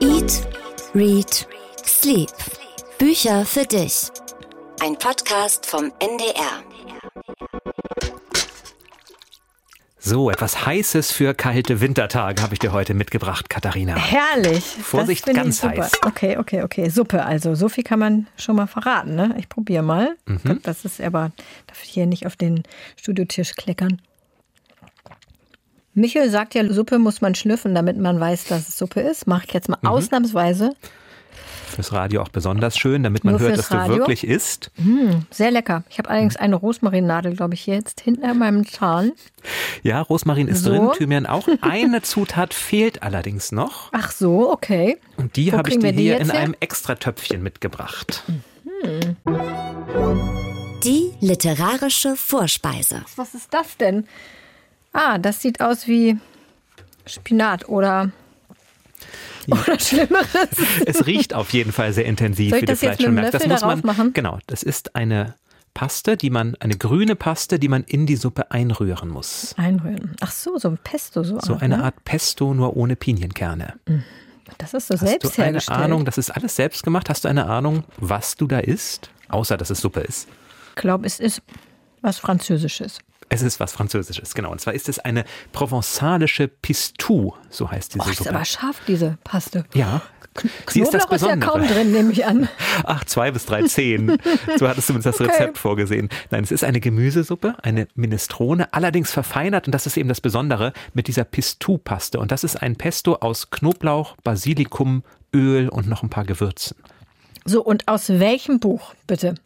Eat, Read, Sleep. Bücher für dich. Ein Podcast vom NDR. So, etwas Heißes für kalte Wintertage habe ich dir heute mitgebracht, Katharina. Herrlich. Vorsicht, ganz heiß. Okay, okay, okay. Suppe. Also, so viel kann man schon mal verraten. Ne? Ich probiere mal. Mhm. Das ist aber, darf ich hier nicht auf den Studiotisch kleckern. Michel sagt ja, Suppe muss man schlüffen, damit man weiß, dass es Suppe ist. Mache ich jetzt mal mhm. ausnahmsweise. Fürs Radio auch besonders schön, damit man Nur hört, dass Radio. du wirklich isst. Mm, sehr lecker. Ich habe allerdings eine Rosmarinnadel, glaube ich, jetzt hinten an meinem Zahn. Ja, Rosmarin ist so. drin, Thymian auch. Eine Zutat fehlt allerdings noch. Ach so, okay. Und die habe ich dir hier in einem Extratöpfchen mitgebracht. Mhm. Die literarische Vorspeise. Was ist das denn? Ah, das sieht aus wie Spinat oder oder Schlimmeres. Es riecht auf jeden Fall sehr intensiv, Soll ich wie das du vielleicht schon merkst. Das muss man machen. Genau, das ist eine Paste, die man, eine grüne Paste, die man in die Suppe einrühren muss. Einrühren. Ach so, so ein Pesto so. So auch, eine ne? Art Pesto, nur ohne Pinienkerne. Mhm. Das ist so Hast selbst du eine. Ahnung, das ist alles selbst gemacht? Hast du eine Ahnung, was du da isst? Außer, dass es Suppe ist. Ich glaube, es ist was Französisches. Es ist was Französisches, genau. Und zwar ist es eine provenzalische Pistou, so heißt diese Suppe. ist aber scharf, diese Paste. Ja. Sie ist, das ist ja kaum drin, nehme ich an. Ach, zwei bis drei Zehen. So hattest du uns das Rezept okay. vorgesehen. Nein, es ist eine Gemüsesuppe, eine Minestrone, allerdings verfeinert, und das ist eben das Besondere, mit dieser Pistou-Paste. Und das ist ein Pesto aus Knoblauch, Basilikum, Öl und noch ein paar Gewürzen. So, und aus welchem Buch, bitte?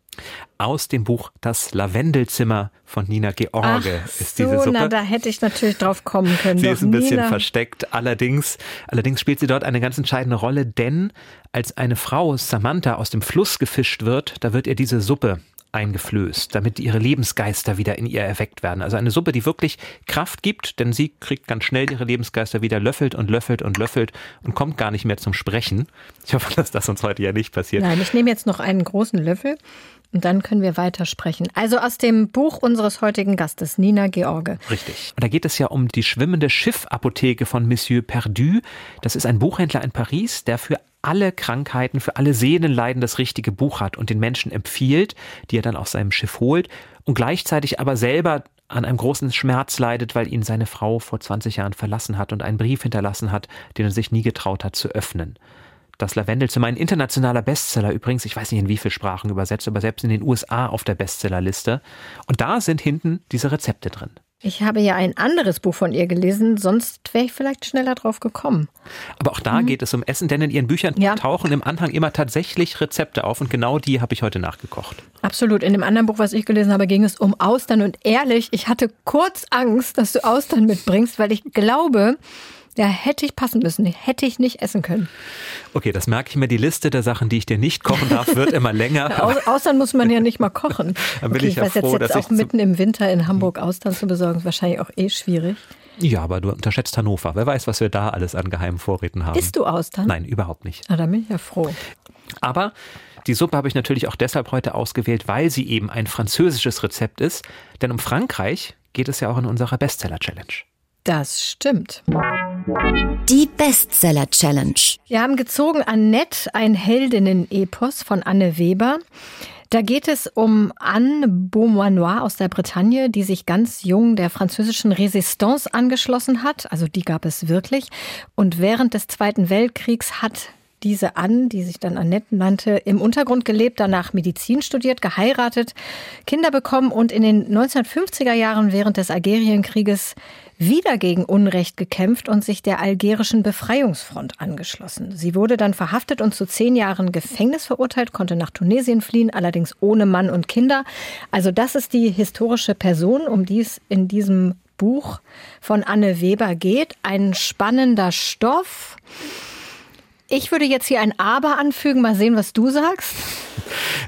Aus dem Buch Das Lavendelzimmer von Nina George Ach ist so, diese Suppe. Na, da hätte ich natürlich drauf kommen können. Sie ist ein bisschen Nina. versteckt. Allerdings, allerdings spielt sie dort eine ganz entscheidende Rolle, denn als eine Frau, Samantha, aus dem Fluss gefischt wird, da wird ihr diese Suppe eingeflößt, damit ihre Lebensgeister wieder in ihr erweckt werden. Also eine Suppe, die wirklich Kraft gibt, denn sie kriegt ganz schnell ihre Lebensgeister wieder, löffelt und löffelt und löffelt und kommt gar nicht mehr zum Sprechen. Ich hoffe, dass das uns heute ja nicht passiert. Nein, ich nehme jetzt noch einen großen Löffel und dann können wir weitersprechen. Also aus dem Buch unseres heutigen Gastes, Nina George. Richtig. Und da geht es ja um die schwimmende Schiffapotheke von Monsieur Perdu. Das ist ein Buchhändler in Paris, der für alle Krankheiten, für alle Seelenleiden das richtige Buch hat und den Menschen empfiehlt, die er dann aus seinem Schiff holt und gleichzeitig aber selber an einem großen Schmerz leidet, weil ihn seine Frau vor 20 Jahren verlassen hat und einen Brief hinterlassen hat, den er sich nie getraut hat zu öffnen. Das Lavendelzimmer, ein internationaler Bestseller übrigens, ich weiß nicht in wie viele Sprachen übersetzt, aber selbst in den USA auf der Bestsellerliste. Und da sind hinten diese Rezepte drin. Ich habe ja ein anderes Buch von ihr gelesen, sonst wäre ich vielleicht schneller drauf gekommen. Aber auch da mhm. geht es um Essen, denn in ihren Büchern ja. tauchen im Anhang immer tatsächlich Rezepte auf und genau die habe ich heute nachgekocht. Absolut. In dem anderen Buch, was ich gelesen habe, ging es um Austern und ehrlich, ich hatte kurz Angst, dass du Austern mitbringst, weil ich glaube, ja, hätte ich passen müssen, hätte ich nicht essen können. Okay, das merke ich mir. Die Liste der Sachen, die ich dir nicht kochen darf, wird immer länger. Au Austern muss man ja nicht mal kochen. Dann bin okay, ich, ja weiß froh, jetzt, jetzt auch mitten im Winter in Hamburg Austern zu besorgen, ist wahrscheinlich auch eh schwierig. Ja, aber du unterschätzt Hannover. Wer weiß, was wir da alles an geheimen Vorräten haben. Isst du Austern? Nein, überhaupt nicht. Na, da bin ich ja froh. Aber die Suppe habe ich natürlich auch deshalb heute ausgewählt, weil sie eben ein französisches Rezept ist. Denn um Frankreich geht es ja auch in unserer Bestseller-Challenge. Das stimmt. Die Bestseller Challenge. Wir haben gezogen Annette, ein Heldinnen-Epos von Anne Weber. Da geht es um Anne Beaumanoir aus der Bretagne, die sich ganz jung der französischen Resistance angeschlossen hat. Also die gab es wirklich. Und während des Zweiten Weltkriegs hat diese Anne, die sich dann Annette nannte, im Untergrund gelebt, danach Medizin studiert, geheiratet, Kinder bekommen und in den 1950er Jahren während des Algerienkrieges wieder gegen Unrecht gekämpft und sich der algerischen Befreiungsfront angeschlossen. Sie wurde dann verhaftet und zu zehn Jahren Gefängnis verurteilt, konnte nach Tunesien fliehen, allerdings ohne Mann und Kinder. Also das ist die historische Person, um die es in diesem Buch von Anne Weber geht. Ein spannender Stoff. Ich würde jetzt hier ein Aber anfügen, mal sehen, was du sagst.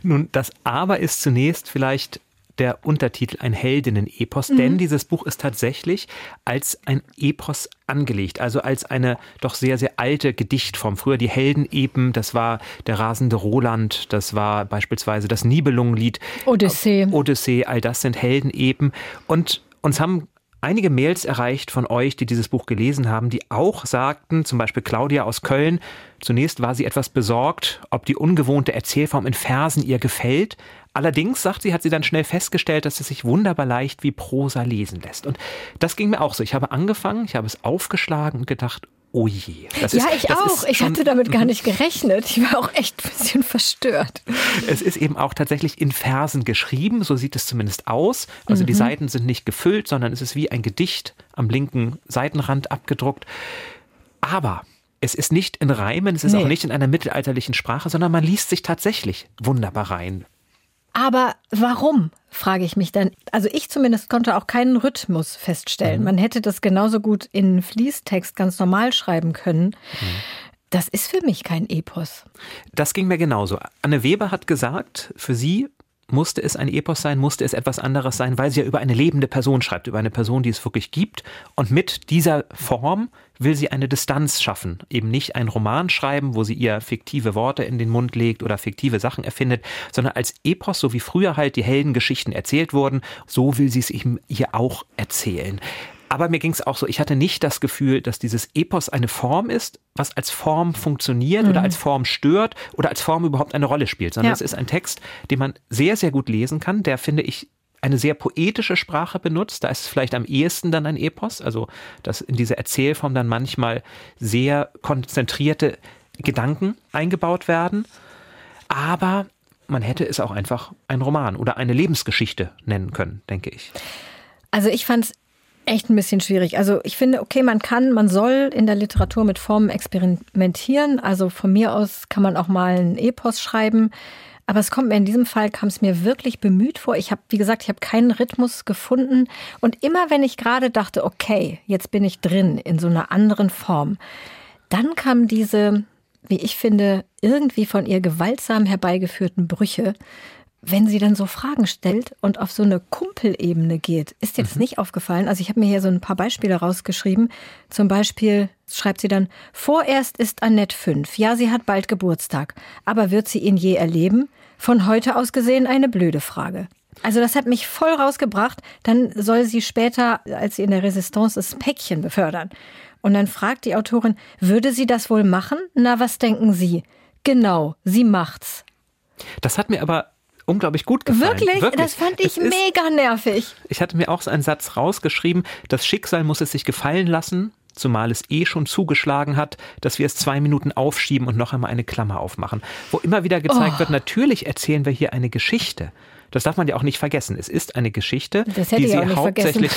Nun, das Aber ist zunächst vielleicht der Untertitel ein Heldinnen-Epos, mhm. denn dieses Buch ist tatsächlich als ein Epos angelegt, also als eine doch sehr, sehr alte Gedichtform. Früher die Heldenepen, das war der rasende Roland, das war beispielsweise das Nibelungenlied. Odyssee. Odyssee, all das sind Heldenepen. Und uns haben einige Mails erreicht von euch, die dieses Buch gelesen haben, die auch sagten, zum Beispiel Claudia aus Köln, zunächst war sie etwas besorgt, ob die ungewohnte Erzählform in Versen ihr gefällt. Allerdings, sagt sie, hat sie dann schnell festgestellt, dass es sich wunderbar leicht wie Prosa lesen lässt. Und das ging mir auch so. Ich habe angefangen, ich habe es aufgeschlagen und gedacht, oh je. Das ja, ist, ich auch. Ich hatte damit gar nicht gerechnet. Ich war auch echt ein bisschen verstört. Es ist eben auch tatsächlich in Versen geschrieben, so sieht es zumindest aus. Also mhm. die Seiten sind nicht gefüllt, sondern es ist wie ein Gedicht am linken Seitenrand abgedruckt. Aber es ist nicht in Reimen, es ist nee. auch nicht in einer mittelalterlichen Sprache, sondern man liest sich tatsächlich wunderbar rein. Aber warum, frage ich mich dann. Also ich zumindest konnte auch keinen Rhythmus feststellen. Mhm. Man hätte das genauso gut in Fließtext ganz normal schreiben können. Mhm. Das ist für mich kein Epos. Das ging mir genauso. Anne Weber hat gesagt, für sie musste es ein Epos sein, musste es etwas anderes sein, weil sie ja über eine lebende Person schreibt, über eine Person, die es wirklich gibt. Und mit dieser Form will sie eine Distanz schaffen. Eben nicht einen Roman schreiben, wo sie ihr fiktive Worte in den Mund legt oder fiktive Sachen erfindet, sondern als Epos, so wie früher halt die Heldengeschichten erzählt wurden, so will sie es eben hier auch erzählen. Aber mir ging es auch so, ich hatte nicht das Gefühl, dass dieses Epos eine Form ist, was als Form funktioniert mhm. oder als Form stört oder als Form überhaupt eine Rolle spielt, sondern ja. es ist ein Text, den man sehr, sehr gut lesen kann, der, finde ich, eine sehr poetische Sprache benutzt. Da ist es vielleicht am ehesten dann ein Epos, also dass in diese Erzählform dann manchmal sehr konzentrierte Gedanken eingebaut werden. Aber man hätte es auch einfach ein Roman oder eine Lebensgeschichte nennen können, denke ich. Also ich fand es echt ein bisschen schwierig. Also ich finde, okay, man kann, man soll in der Literatur mit Formen experimentieren. Also von mir aus kann man auch mal ein Epos schreiben. Aber es kommt mir in diesem Fall, kam es mir wirklich bemüht vor. Ich habe, wie gesagt, ich habe keinen Rhythmus gefunden. Und immer wenn ich gerade dachte, okay, jetzt bin ich drin in so einer anderen Form, dann kam diese, wie ich finde, irgendwie von ihr gewaltsam herbeigeführten Brüche, wenn sie dann so Fragen stellt und auf so eine Kumpelebene geht, ist dir das mhm. nicht aufgefallen? Also ich habe mir hier so ein paar Beispiele rausgeschrieben. Zum Beispiel schreibt sie dann, vorerst ist Annette fünf. Ja, sie hat bald Geburtstag. Aber wird sie ihn je erleben? Von heute aus gesehen eine blöde Frage. Also das hat mich voll rausgebracht. Dann soll sie später, als sie in der Resistance ist, Päckchen befördern. Und dann fragt die Autorin, würde sie das wohl machen? Na, was denken Sie? Genau, sie macht's. Das hat mir aber unglaublich gut gefallen. Wirklich? Wirklich. Das fand ich es mega ist, nervig. Ich hatte mir auch so einen Satz rausgeschrieben, das Schicksal muss es sich gefallen lassen, zumal es eh schon zugeschlagen hat, dass wir es zwei Minuten aufschieben und noch einmal eine Klammer aufmachen. Wo immer wieder gezeigt oh. wird, natürlich erzählen wir hier eine Geschichte. Das darf man ja auch nicht vergessen. Es ist eine Geschichte, die sie, hauptsächlich,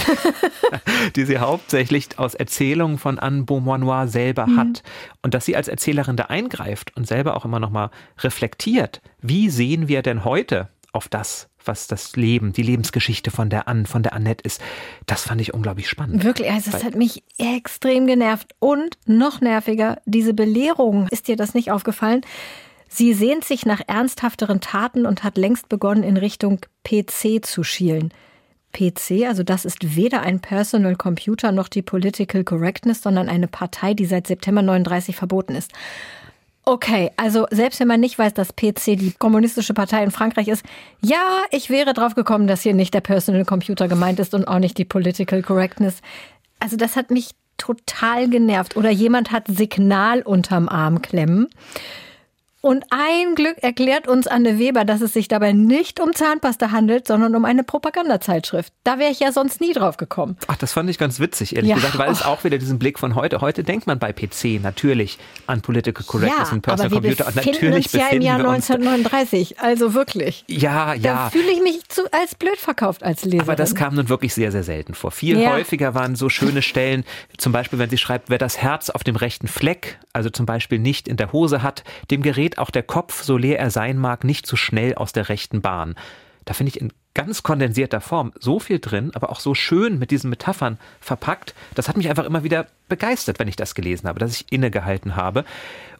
die sie hauptsächlich aus Erzählungen von Anne Beaumanoir selber mhm. hat. Und dass sie als Erzählerin da eingreift und selber auch immer noch mal reflektiert. Wie sehen wir denn heute auf das, was das Leben, die Lebensgeschichte von der Anne, von der Annette ist. Das fand ich unglaublich spannend. Wirklich, also es hat mich extrem genervt. Und noch nerviger, diese Belehrung. Ist dir das nicht aufgefallen? Sie sehnt sich nach ernsthafteren Taten und hat längst begonnen, in Richtung PC zu schielen. PC, also das ist weder ein Personal Computer noch die Political Correctness, sondern eine Partei, die seit September 39 verboten ist. Okay, also selbst wenn man nicht weiß, dass PC die kommunistische Partei in Frankreich ist, ja, ich wäre drauf gekommen, dass hier nicht der Personal Computer gemeint ist und auch nicht die Political Correctness. Also das hat mich total genervt. Oder jemand hat Signal unterm Arm klemmen. Und ein Glück erklärt uns Anne Weber, dass es sich dabei nicht um Zahnpasta handelt, sondern um eine Propagandazeitschrift. Da wäre ich ja sonst nie drauf gekommen. Ach, das fand ich ganz witzig, ehrlich ja. gesagt, weil es auch wieder diesen Blick von heute. Heute denkt man bei PC natürlich an Political Correctness ja, und Personal aber Computer. Und natürlich uns ja im Jahr 1939, also wirklich. Ja, ja. Da fühle ich mich zu, als blöd verkauft als Leserin. Aber das kam nun wirklich sehr, sehr selten vor. Viel ja. häufiger waren so schöne Stellen, zum Beispiel, wenn sie schreibt, wer das Herz auf dem rechten Fleck, also zum Beispiel nicht in der Hose hat, dem gerät auch der Kopf, so leer er sein mag, nicht zu so schnell aus der rechten Bahn. Da finde ich in ganz kondensierter Form so viel drin, aber auch so schön mit diesen Metaphern verpackt. Das hat mich einfach immer wieder begeistert, wenn ich das gelesen habe, dass ich innegehalten habe.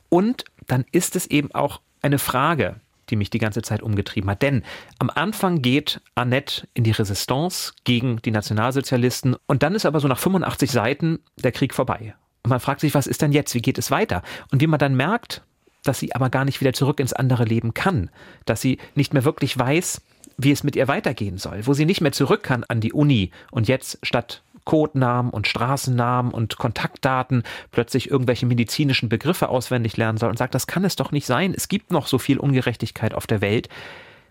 Und dann ist es eben auch eine Frage, die mich die ganze Zeit umgetrieben hat. Denn am Anfang geht Annette in die Resistance gegen die Nationalsozialisten und dann ist aber so nach 85 Seiten der Krieg vorbei. Und man fragt sich, was ist denn jetzt? Wie geht es weiter? Und wie man dann merkt, dass sie aber gar nicht wieder zurück ins andere Leben kann, dass sie nicht mehr wirklich weiß, wie es mit ihr weitergehen soll, wo sie nicht mehr zurück kann an die Uni und jetzt statt Codenamen und Straßennamen und Kontaktdaten plötzlich irgendwelche medizinischen Begriffe auswendig lernen soll und sagt, das kann es doch nicht sein. Es gibt noch so viel Ungerechtigkeit auf der Welt,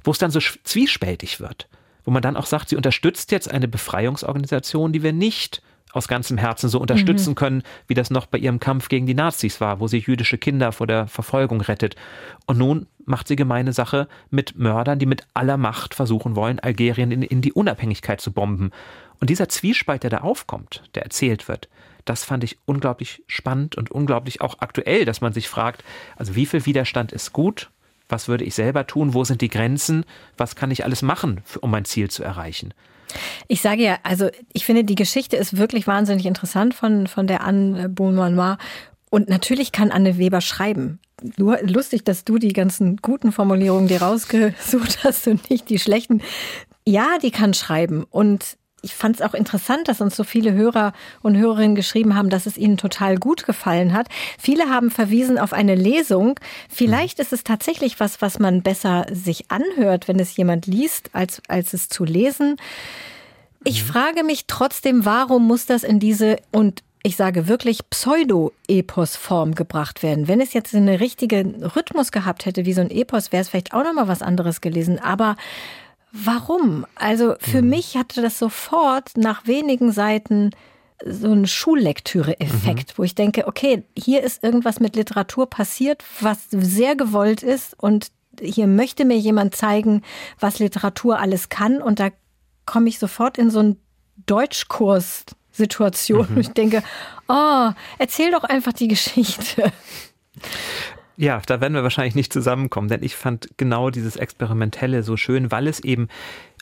wo es dann so zwiespältig wird. Wo man dann auch sagt, sie unterstützt jetzt eine Befreiungsorganisation, die wir nicht aus ganzem Herzen so unterstützen mhm. können, wie das noch bei ihrem Kampf gegen die Nazis war, wo sie jüdische Kinder vor der Verfolgung rettet. Und nun macht sie gemeine Sache mit Mördern, die mit aller Macht versuchen wollen, Algerien in, in die Unabhängigkeit zu bomben. Und dieser Zwiespalt, der da aufkommt, der erzählt wird, das fand ich unglaublich spannend und unglaublich auch aktuell, dass man sich fragt, also wie viel Widerstand ist gut, was würde ich selber tun, wo sind die Grenzen, was kann ich alles machen, um mein Ziel zu erreichen. Ich sage ja, also ich finde, die Geschichte ist wirklich wahnsinnig interessant von, von der Anne Beaumanoir. Und natürlich kann Anne Weber schreiben. Lustig, dass du die ganzen guten Formulierungen dir rausgesucht hast und nicht die schlechten. Ja, die kann schreiben. Und ich fand es auch interessant, dass uns so viele Hörer und Hörerinnen geschrieben haben, dass es ihnen total gut gefallen hat. Viele haben verwiesen auf eine Lesung. Vielleicht ist es tatsächlich was, was man besser sich anhört, wenn es jemand liest, als, als es zu lesen. Ich mhm. frage mich trotzdem, warum muss das in diese und ich sage wirklich Pseudo-Epos-Form gebracht werden. Wenn es jetzt einen richtigen Rhythmus gehabt hätte, wie so ein Epos, wäre es vielleicht auch noch mal was anderes gelesen. Aber Warum? Also für mhm. mich hatte das sofort nach wenigen Seiten so einen Schullektüre-Effekt, mhm. wo ich denke, okay, hier ist irgendwas mit Literatur passiert, was sehr gewollt ist und hier möchte mir jemand zeigen, was Literatur alles kann und da komme ich sofort in so einen Deutschkurs-Situation. Mhm. Ich denke, oh, erzähl doch einfach die Geschichte. Ja, da werden wir wahrscheinlich nicht zusammenkommen, denn ich fand genau dieses Experimentelle so schön, weil es eben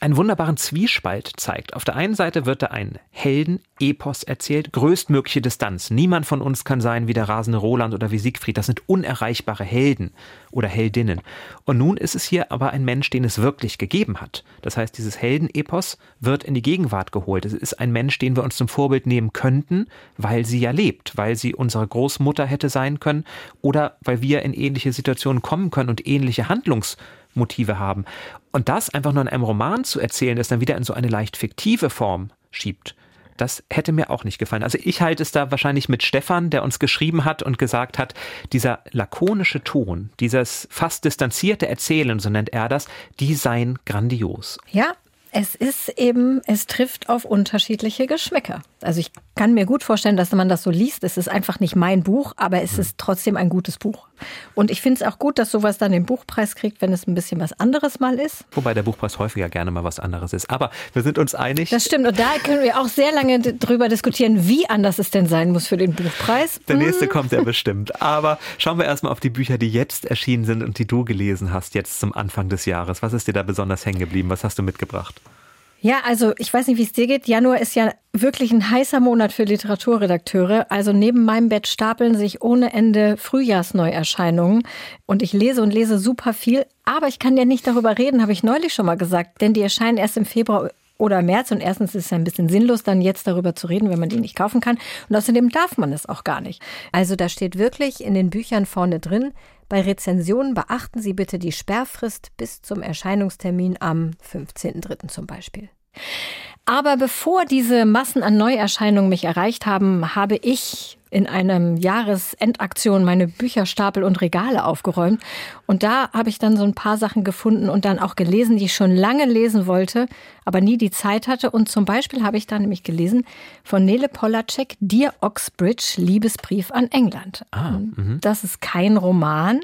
einen wunderbaren Zwiespalt zeigt. Auf der einen Seite wird da ein Helden-Epos erzählt, größtmögliche Distanz. Niemand von uns kann sein wie der rasende Roland oder wie Siegfried. Das sind unerreichbare Helden oder Heldinnen. Und nun ist es hier aber ein Mensch, den es wirklich gegeben hat. Das heißt, dieses Helden-Epos wird in die Gegenwart geholt. Es ist ein Mensch, den wir uns zum Vorbild nehmen könnten, weil sie ja lebt, weil sie unsere Großmutter hätte sein können oder weil wir in ähnliche Situationen kommen können und ähnliche Handlungs Motive haben. Und das einfach nur in einem Roman zu erzählen, das dann wieder in so eine leicht fiktive Form schiebt, das hätte mir auch nicht gefallen. Also ich halte es da wahrscheinlich mit Stefan, der uns geschrieben hat und gesagt hat, dieser lakonische Ton, dieses fast distanzierte Erzählen, so nennt er das, die seien grandios. Ja, es ist eben, es trifft auf unterschiedliche Geschmäcker. Also ich kann mir gut vorstellen, dass man das so liest. Es ist einfach nicht mein Buch, aber es ist trotzdem ein gutes Buch. Und ich finde es auch gut, dass sowas dann den Buchpreis kriegt, wenn es ein bisschen was anderes mal ist. Wobei der Buchpreis häufiger gerne mal was anderes ist. Aber wir sind uns einig. Das stimmt. Und da können wir auch sehr lange drüber diskutieren, wie anders es denn sein muss für den Buchpreis. Der nächste hm. kommt ja bestimmt. Aber schauen wir erstmal auf die Bücher, die jetzt erschienen sind und die du gelesen hast, jetzt zum Anfang des Jahres. Was ist dir da besonders hängen geblieben? Was hast du mitgebracht? Ja, also ich weiß nicht, wie es dir geht. Januar ist ja wirklich ein heißer Monat für Literaturredakteure. Also neben meinem Bett stapeln sich ohne Ende Frühjahrsneuerscheinungen. Und ich lese und lese super viel. Aber ich kann ja nicht darüber reden, habe ich neulich schon mal gesagt. Denn die erscheinen erst im Februar oder März. Und erstens ist es ein bisschen sinnlos, dann jetzt darüber zu reden, wenn man die nicht kaufen kann. Und außerdem darf man es auch gar nicht. Also da steht wirklich in den Büchern vorne drin, bei Rezensionen beachten Sie bitte die Sperrfrist bis zum Erscheinungstermin am 15.03. zum Beispiel. Aber bevor diese Massen an Neuerscheinungen mich erreicht haben, habe ich in einem Jahresendaktion meine Bücherstapel und Regale aufgeräumt. Und da habe ich dann so ein paar Sachen gefunden und dann auch gelesen, die ich schon lange lesen wollte, aber nie die Zeit hatte. Und zum Beispiel habe ich da nämlich gelesen von Nele Polacek, Dear Oxbridge, Liebesbrief an England. Ah, mhm. das ist kein Roman.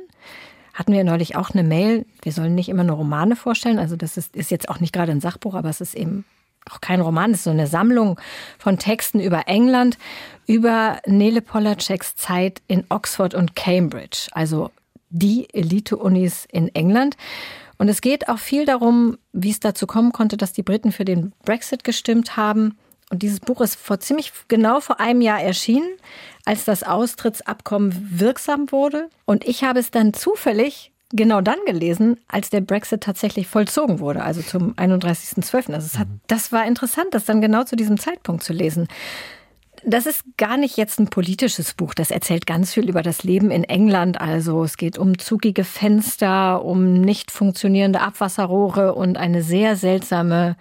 Hatten wir neulich auch eine Mail. Wir sollen nicht immer nur Romane vorstellen. Also das ist, ist jetzt auch nicht gerade ein Sachbuch, aber es ist eben auch kein Roman, es ist so eine Sammlung von Texten über England, über Nele Polaceks Zeit in Oxford und Cambridge, also die Elite-Unis in England. Und es geht auch viel darum, wie es dazu kommen konnte, dass die Briten für den Brexit gestimmt haben. Und dieses Buch ist vor ziemlich genau vor einem Jahr erschienen, als das Austrittsabkommen wirksam wurde. Und ich habe es dann zufällig genau dann gelesen, als der Brexit tatsächlich vollzogen wurde, also zum 31.12. Also hat, mhm. das war interessant, das dann genau zu diesem Zeitpunkt zu lesen. Das ist gar nicht jetzt ein politisches Buch. Das erzählt ganz viel über das Leben in England. Also es geht um zugige Fenster, um nicht funktionierende Abwasserrohre und eine sehr seltsame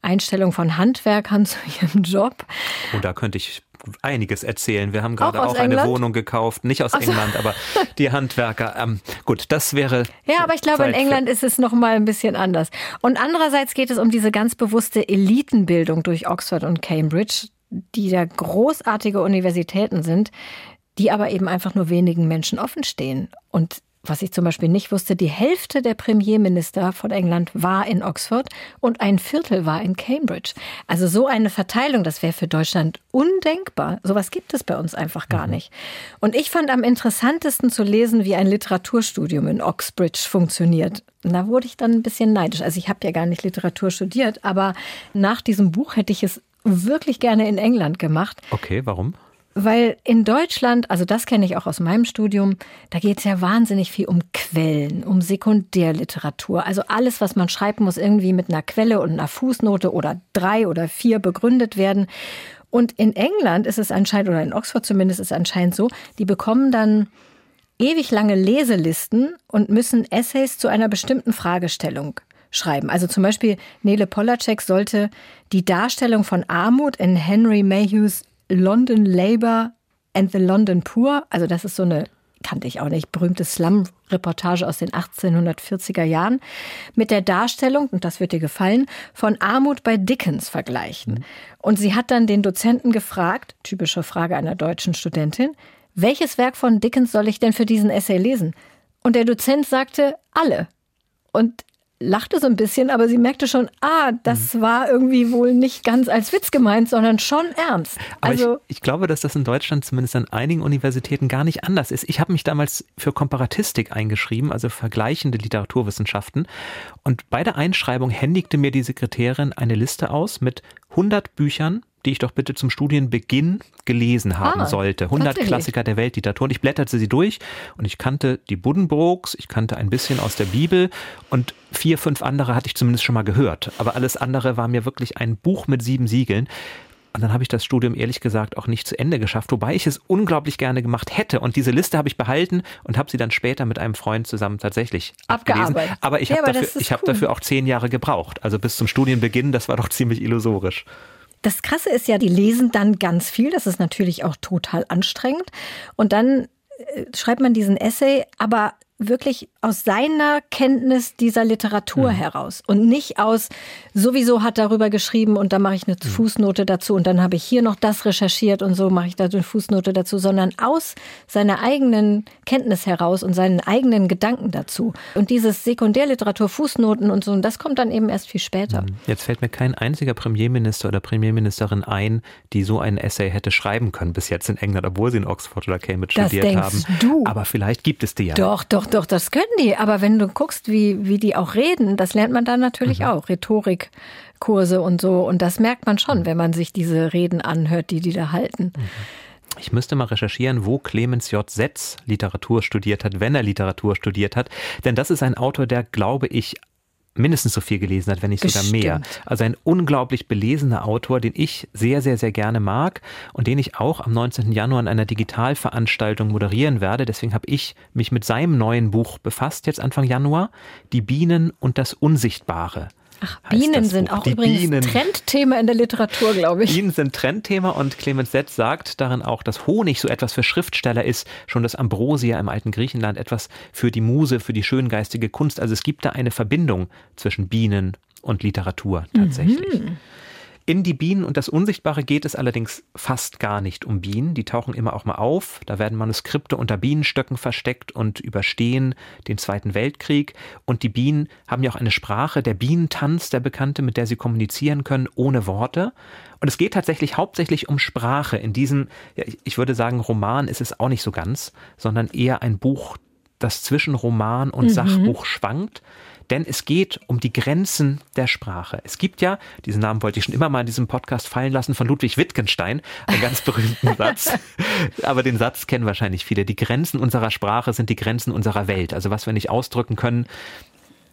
Einstellung von Handwerkern zu ihrem Job. Und oh, da könnte ich einiges erzählen. Wir haben gerade auch, auch eine Wohnung gekauft, nicht aus also. England, aber die Handwerker. Ähm, gut, das wäre. Ja, aber ich glaube, Zeit in England ist es noch mal ein bisschen anders. Und andererseits geht es um diese ganz bewusste Elitenbildung durch Oxford und Cambridge, die da großartige Universitäten sind, die aber eben einfach nur wenigen Menschen offenstehen. Und was ich zum Beispiel nicht wusste, die Hälfte der Premierminister von England war in Oxford und ein Viertel war in Cambridge. Also so eine Verteilung, das wäre für Deutschland undenkbar. Sowas gibt es bei uns einfach gar mhm. nicht. Und ich fand am interessantesten zu lesen, wie ein Literaturstudium in Oxbridge funktioniert. Und da wurde ich dann ein bisschen neidisch. Also ich habe ja gar nicht Literatur studiert, aber nach diesem Buch hätte ich es wirklich gerne in England gemacht. Okay, warum? Weil in Deutschland, also das kenne ich auch aus meinem Studium, da geht es ja wahnsinnig viel um Quellen, um Sekundärliteratur. Also alles, was man schreibt, muss irgendwie mit einer Quelle und einer Fußnote oder drei oder vier begründet werden. Und in England ist es anscheinend, oder in Oxford zumindest ist es anscheinend so, die bekommen dann ewig lange Leselisten und müssen Essays zu einer bestimmten Fragestellung schreiben. Also zum Beispiel Nele Polacek sollte die Darstellung von Armut in Henry Mayhews London Labour and the London Poor. Also das ist so eine, kannte ich auch nicht, berühmte Slum-Reportage aus den 1840er Jahren mit der Darstellung, und das wird dir gefallen, von Armut bei Dickens vergleichen. Mhm. Und sie hat dann den Dozenten gefragt, typische Frage einer deutschen Studentin, welches Werk von Dickens soll ich denn für diesen Essay lesen? Und der Dozent sagte, alle. Und lachte so ein bisschen, aber sie merkte schon, ah, das mhm. war irgendwie wohl nicht ganz als Witz gemeint, sondern schon ernst. Aber also ich, ich, glaube, dass das in Deutschland zumindest an einigen Universitäten gar nicht anders ist. Ich habe mich damals für Komparatistik eingeschrieben, also vergleichende Literaturwissenschaften. Und bei der Einschreibung händigte mir die Sekretärin eine Liste aus mit 100 Büchern, die ich doch bitte zum Studienbeginn gelesen haben ah, sollte. 100 Klassiker der Weltliteratur. Und ich blätterte sie durch und ich kannte die Buddenbrooks, ich kannte ein bisschen aus der Bibel und vier, fünf andere hatte ich zumindest schon mal gehört. Aber alles andere war mir wirklich ein Buch mit sieben Siegeln. Und dann habe ich das Studium ehrlich gesagt auch nicht zu Ende geschafft, wobei ich es unglaublich gerne gemacht hätte. Und diese Liste habe ich behalten und habe sie dann später mit einem Freund zusammen tatsächlich abgelesen. Aber ich ja, habe dafür, ich cool. hab dafür auch zehn Jahre gebraucht. Also bis zum Studienbeginn, das war doch ziemlich illusorisch. Das Krasse ist ja, die lesen dann ganz viel. Das ist natürlich auch total anstrengend. Und dann äh, schreibt man diesen Essay, aber wirklich aus seiner Kenntnis dieser Literatur mhm. heraus und nicht aus, sowieso hat darüber geschrieben und da mache ich eine mhm. Fußnote dazu und dann habe ich hier noch das recherchiert und so mache ich da eine Fußnote dazu, sondern aus seiner eigenen Kenntnis heraus und seinen eigenen Gedanken dazu. Und dieses Sekundärliteratur, Fußnoten und so, und das kommt dann eben erst viel später. Mhm. Jetzt fällt mir kein einziger Premierminister oder Premierministerin ein, die so einen Essay hätte schreiben können bis jetzt in England, obwohl sie in Oxford oder Cambridge das studiert haben. Du. Aber vielleicht gibt es die ja. Doch, doch, doch, das können die. Aber wenn du guckst, wie, wie die auch reden, das lernt man dann natürlich mhm. auch. Rhetorikkurse und so. Und das merkt man schon, wenn man sich diese Reden anhört, die die da halten. Mhm. Ich müsste mal recherchieren, wo Clemens J. Setz Literatur studiert hat, wenn er Literatur studiert hat. Denn das ist ein Autor, der, glaube ich, mindestens so viel gelesen hat, wenn nicht sogar Bestimmt. mehr. Also ein unglaublich belesener Autor, den ich sehr, sehr, sehr gerne mag und den ich auch am 19. Januar in einer Digitalveranstaltung moderieren werde. Deswegen habe ich mich mit seinem neuen Buch befasst, jetzt Anfang Januar, Die Bienen und das Unsichtbare. Ach, Bienen sind auch die übrigens Bienen. Trendthema in der Literatur, glaube ich. Bienen sind Trendthema und Clemens Setz sagt darin auch, dass Honig so etwas für Schriftsteller ist, schon das Ambrosia im alten Griechenland etwas für die Muse, für die schöngeistige Kunst. Also es gibt da eine Verbindung zwischen Bienen und Literatur tatsächlich. Mhm. In die Bienen und das Unsichtbare geht es allerdings fast gar nicht um Bienen. Die tauchen immer auch mal auf. Da werden Manuskripte unter Bienenstöcken versteckt und überstehen den Zweiten Weltkrieg. Und die Bienen haben ja auch eine Sprache, der Bienentanz, der bekannte, mit der sie kommunizieren können, ohne Worte. Und es geht tatsächlich hauptsächlich um Sprache. In diesem, ja, ich würde sagen, Roman ist es auch nicht so ganz, sondern eher ein Buch, das zwischen Roman und mhm. Sachbuch schwankt denn es geht um die Grenzen der Sprache. Es gibt ja, diesen Namen wollte ich schon immer mal in diesem Podcast fallen lassen, von Ludwig Wittgenstein, einen ganz berühmten Satz. Aber den Satz kennen wahrscheinlich viele. Die Grenzen unserer Sprache sind die Grenzen unserer Welt. Also was wir nicht ausdrücken können,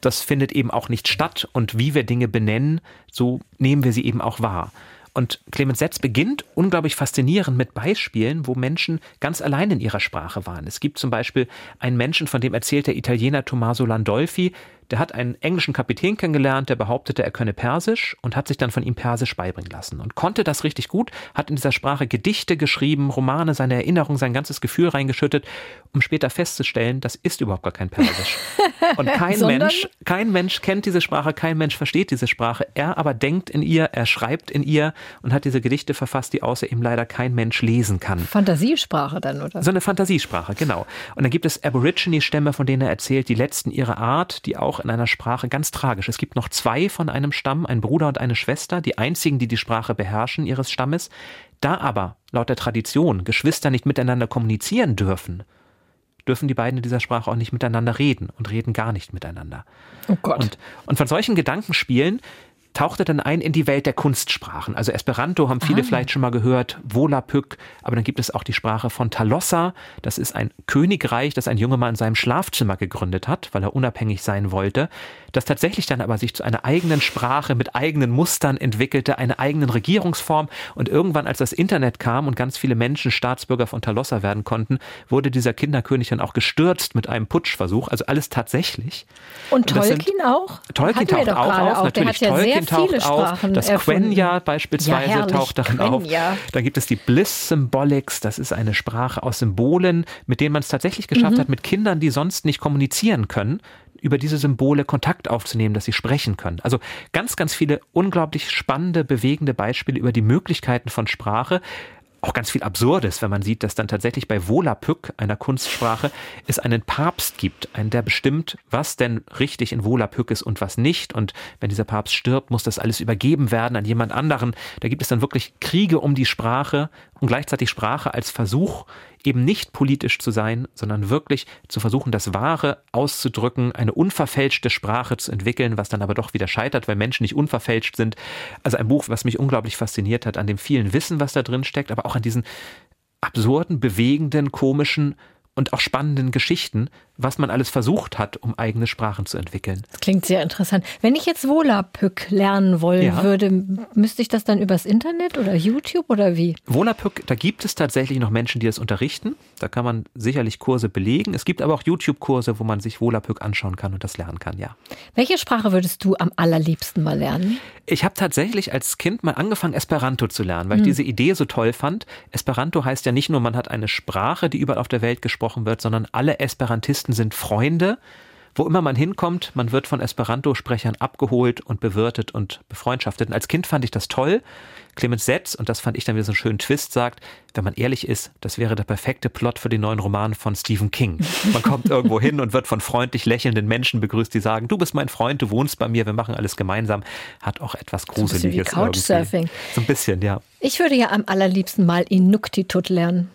das findet eben auch nicht statt. Und wie wir Dinge benennen, so nehmen wir sie eben auch wahr. Und Clemens Setz beginnt unglaublich faszinierend mit Beispielen, wo Menschen ganz allein in ihrer Sprache waren. Es gibt zum Beispiel einen Menschen, von dem erzählt der Italiener Tommaso Landolfi, der hat einen englischen Kapitän kennengelernt, der behauptete, er könne Persisch und hat sich dann von ihm Persisch beibringen lassen und konnte das richtig gut, hat in dieser Sprache Gedichte geschrieben, Romane, seine Erinnerung, sein ganzes Gefühl reingeschüttet, um später festzustellen, das ist überhaupt gar kein Persisch. Und kein Mensch, kein Mensch kennt diese Sprache, kein Mensch versteht diese Sprache. Er aber denkt in ihr, er schreibt in ihr und hat diese Gedichte verfasst, die außer ihm leider kein Mensch lesen kann. Fantasiesprache dann, oder? So eine Fantasiesprache, genau. Und dann gibt es Aborigine-Stämme, von denen er erzählt, die letzten ihrer Art, die auch in einer Sprache ganz tragisch. Es gibt noch zwei von einem Stamm, ein Bruder und eine Schwester, die einzigen, die die Sprache beherrschen ihres Stammes. Da aber, laut der Tradition, Geschwister nicht miteinander kommunizieren dürfen, dürfen die beiden in dieser Sprache auch nicht miteinander reden und reden gar nicht miteinander. Oh Gott. Und, und von solchen Gedankenspielen tauchte dann ein in die Welt der Kunstsprachen. Also Esperanto haben viele ah. vielleicht schon mal gehört, Volapük, aber dann gibt es auch die Sprache von Talossa. Das ist ein Königreich, das ein junger Mann in seinem Schlafzimmer gegründet hat, weil er unabhängig sein wollte das tatsächlich dann aber sich zu einer eigenen Sprache mit eigenen Mustern entwickelte, einer eigenen Regierungsform und irgendwann, als das Internet kam und ganz viele Menschen Staatsbürger von Talossa werden konnten, wurde dieser Kinderkönig dann auch gestürzt mit einem Putschversuch, also alles tatsächlich. Und, und Tolkien sind, auch? Tolkien taucht auch auf, natürlich. Ja Tolkien taucht auf, das Quenya beispielsweise ja, taucht darin Quenya. auf. Dann gibt es die Bliss Symbolics, das ist eine Sprache aus Symbolen, mit denen man es tatsächlich geschafft mhm. hat, mit Kindern, die sonst nicht kommunizieren können, über diese Symbole Kontakt aufzunehmen, dass sie sprechen können. Also ganz, ganz viele unglaublich spannende, bewegende Beispiele über die Möglichkeiten von Sprache auch ganz viel Absurdes, wenn man sieht, dass dann tatsächlich bei Volapük, einer Kunstsprache, es einen Papst gibt, einen, der bestimmt, was denn richtig in Volapük ist und was nicht. Und wenn dieser Papst stirbt, muss das alles übergeben werden an jemand anderen. Da gibt es dann wirklich Kriege um die Sprache und gleichzeitig Sprache als Versuch, eben nicht politisch zu sein, sondern wirklich zu versuchen, das Wahre auszudrücken, eine unverfälschte Sprache zu entwickeln, was dann aber doch wieder scheitert, weil Menschen nicht unverfälscht sind. Also ein Buch, was mich unglaublich fasziniert hat, an dem vielen Wissen, was da drin steckt, aber auch an diesen absurden, bewegenden, komischen und auch spannenden Geschichten, was man alles versucht hat, um eigene Sprachen zu entwickeln. Das klingt sehr interessant. Wenn ich jetzt Volapük lernen wollen ja. würde, müsste ich das dann übers Internet oder YouTube oder wie? Volapük, da gibt es tatsächlich noch Menschen, die das unterrichten. Da kann man sicherlich Kurse belegen. Es gibt aber auch YouTube-Kurse, wo man sich Volapük anschauen kann und das lernen kann, ja. Welche Sprache würdest du am allerliebsten mal lernen? Ich habe tatsächlich als Kind mal angefangen, Esperanto zu lernen, weil hm. ich diese Idee so toll fand. Esperanto heißt ja nicht nur, man hat eine Sprache, die überall auf der Welt gesprochen wird, sondern alle Esperantisten Esperantisten sind Freunde. Wo immer man hinkommt, man wird von Esperanto-Sprechern abgeholt und bewirtet und befreundschaftet. Und als Kind fand ich das toll. Clemens Setz, und das fand ich dann wieder so einen schönen Twist, sagt, wenn man ehrlich ist, das wäre der perfekte Plot für den neuen Roman von Stephen King. Man kommt irgendwo hin und wird von freundlich lächelnden Menschen begrüßt, die sagen, du bist mein Freund, du wohnst bei mir, wir machen alles gemeinsam. Hat auch etwas Gruseliges. So ein Couchsurfing. So ein bisschen, ja. Ich würde ja am allerliebsten mal Inuktitut lernen.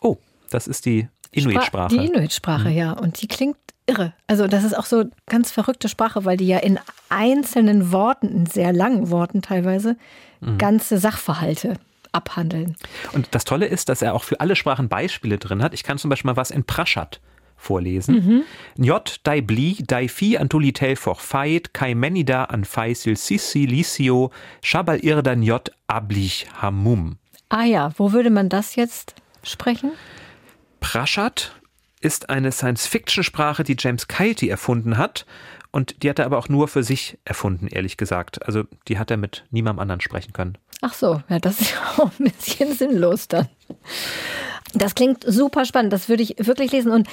Oh, das ist die Inuit-Sprache. Die Inuit-Sprache, mhm. ja. Und die klingt irre. Also das ist auch so ganz verrückte Sprache, weil die ja in einzelnen Worten, in sehr langen Worten teilweise, mhm. ganze Sachverhalte abhandeln. Und das Tolle ist, dass er auch für alle Sprachen Beispiele drin hat. Ich kann zum Beispiel mal was in Praschat vorlesen. Mhm. Njot dai bli dai fi antulitel for fait kai menida an faisil sissi licio shabal irda njot ablich hamum. Ah ja, wo würde man das jetzt sprechen? Praschat ist eine Science-Fiction-Sprache, die James Kilty erfunden hat. Und die hat er aber auch nur für sich erfunden, ehrlich gesagt. Also die hat er mit niemandem anderen sprechen können. Ach so, ja, das ist auch ein bisschen sinnlos dann. Das klingt super spannend. Das würde ich wirklich lesen. Und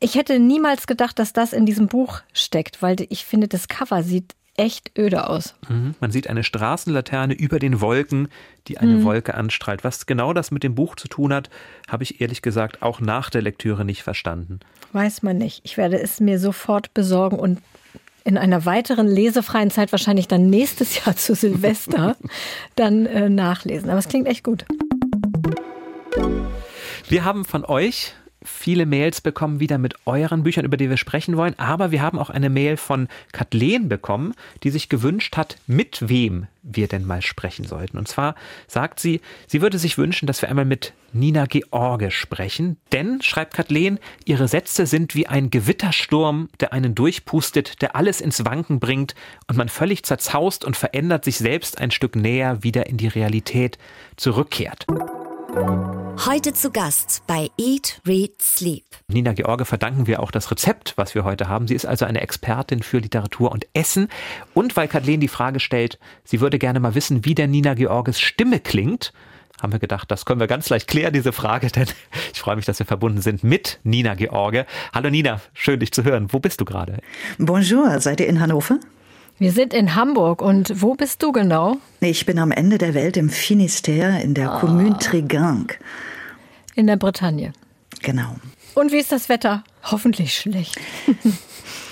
ich hätte niemals gedacht, dass das in diesem Buch steckt, weil ich finde, das Cover sieht echt öde aus. Mhm. Man sieht eine Straßenlaterne über den Wolken, die eine mhm. Wolke anstrahlt. Was genau das mit dem Buch zu tun hat, habe ich ehrlich gesagt auch nach der Lektüre nicht verstanden. Weiß man nicht. Ich werde es mir sofort besorgen und in einer weiteren lesefreien Zeit, wahrscheinlich dann nächstes Jahr zu Silvester, dann äh, nachlesen. Aber es klingt echt gut. Wir haben von euch viele Mails bekommen wieder mit euren Büchern, über die wir sprechen wollen. Aber wir haben auch eine Mail von Kathleen bekommen, die sich gewünscht hat, mit wem wir denn mal sprechen sollten. Und zwar sagt sie, sie würde sich wünschen, dass wir einmal mit Nina George sprechen. Denn, schreibt Kathleen, ihre Sätze sind wie ein Gewittersturm, der einen durchpustet, der alles ins Wanken bringt und man völlig zerzaust und verändert sich selbst ein Stück näher wieder in die Realität zurückkehrt. Heute zu Gast bei Eat, Read, Sleep. Nina George verdanken wir auch das Rezept, was wir heute haben. Sie ist also eine Expertin für Literatur und Essen. Und weil Kathleen die Frage stellt, sie würde gerne mal wissen, wie der Nina Georges Stimme klingt, haben wir gedacht, das können wir ganz leicht klären, diese Frage, denn ich freue mich, dass wir verbunden sind mit Nina George. Hallo Nina, schön dich zu hören. Wo bist du gerade? Bonjour, seid ihr in Hannover? Wir sind in Hamburg und wo bist du genau? Ich bin am Ende der Welt im Finistère in der ah. Commune Tréguinck. In der Bretagne. Genau. Und wie ist das Wetter? Hoffentlich schlecht.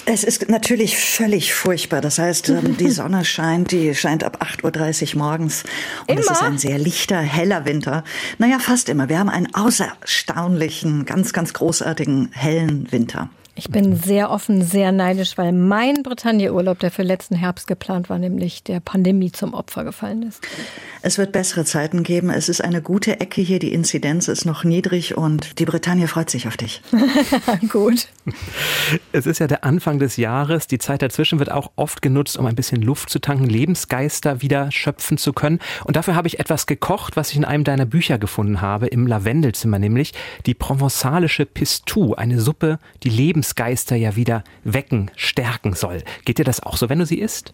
Es ist natürlich völlig furchtbar. Das heißt, ähm, die Sonne scheint, die scheint ab 8.30 Uhr morgens. Und immer? es ist ein sehr lichter, heller Winter. Naja, fast immer. Wir haben einen außerstaunlichen, ganz, ganz großartigen, hellen Winter. Ich bin sehr offen, sehr neidisch, weil mein Bretagne-Urlaub, der für letzten Herbst geplant war, nämlich der Pandemie zum Opfer gefallen ist. Es wird bessere Zeiten geben. Es ist eine gute Ecke hier. Die Inzidenz ist noch niedrig und die Bretagne freut sich auf dich. Gut. Es ist ja der Anfang des Jahres. Die Zeit dazwischen wird auch oft genutzt, um ein bisschen Luft zu tanken, Lebensgeister wieder schöpfen zu können. Und dafür habe ich etwas gekocht, was ich in einem deiner Bücher gefunden habe, im Lavendelzimmer, nämlich die provenzalische Pistou, eine Suppe, die Lebens Lebensgeister ja wieder wecken, stärken soll. Geht dir das auch so, wenn du sie isst?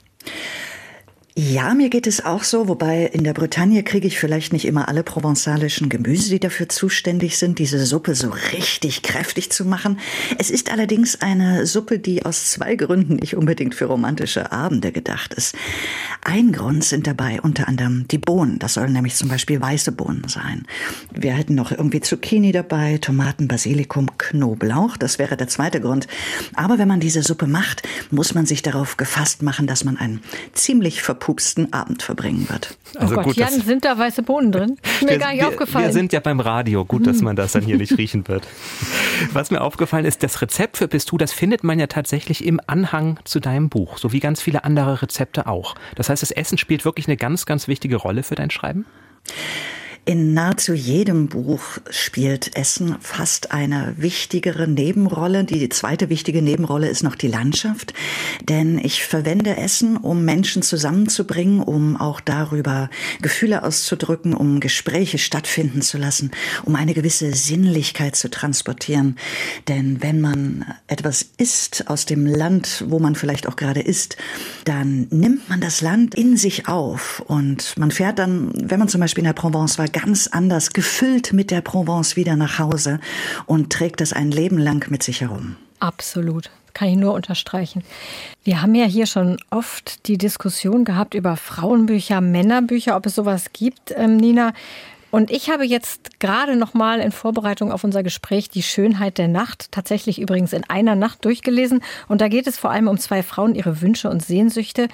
Ja, mir geht es auch so, wobei in der Bretagne kriege ich vielleicht nicht immer alle provenzalischen Gemüse, die dafür zuständig sind, diese Suppe so richtig kräftig zu machen. Es ist allerdings eine Suppe, die aus zwei Gründen nicht unbedingt für romantische Abende gedacht ist. Ein Grund sind dabei unter anderem die Bohnen. Das sollen nämlich zum Beispiel weiße Bohnen sein. Wir hätten noch irgendwie Zucchini dabei, Tomaten, Basilikum, Knoblauch. Das wäre der zweite Grund. Aber wenn man diese Suppe macht, muss man sich darauf gefasst machen, dass man einen ziemlich verpupsten verpupsten Abend verbringen wird. Also oh Gott, gut, Jan, sind da weiße Bohnen drin? Ist mir wir, gar nicht wir, aufgefallen. Wir sind ja beim Radio. Gut, dass man das dann hier nicht riechen wird. Was mir aufgefallen ist, das Rezept für Pistou, das findet man ja tatsächlich im Anhang zu deinem Buch, so wie ganz viele andere Rezepte auch. Das heißt, das Essen spielt wirklich eine ganz, ganz wichtige Rolle für dein Schreiben? In nahezu jedem Buch spielt Essen fast eine wichtigere Nebenrolle. Die zweite wichtige Nebenrolle ist noch die Landschaft. Denn ich verwende Essen, um Menschen zusammenzubringen, um auch darüber Gefühle auszudrücken, um Gespräche stattfinden zu lassen, um eine gewisse Sinnlichkeit zu transportieren. Denn wenn man etwas isst aus dem Land, wo man vielleicht auch gerade ist, dann nimmt man das Land in sich auf. Und man fährt dann, wenn man zum Beispiel in der Provence war, ganz anders, gefüllt mit der Provence wieder nach Hause und trägt es ein Leben lang mit sich herum. Absolut. Kann ich nur unterstreichen. Wir haben ja hier schon oft die Diskussion gehabt über Frauenbücher, Männerbücher, ob es sowas gibt, ähm, Nina. Und ich habe jetzt gerade noch mal in Vorbereitung auf unser Gespräch die Schönheit der Nacht tatsächlich übrigens in einer Nacht durchgelesen und da geht es vor allem um zwei Frauen, ihre Wünsche und Sehnsüchte.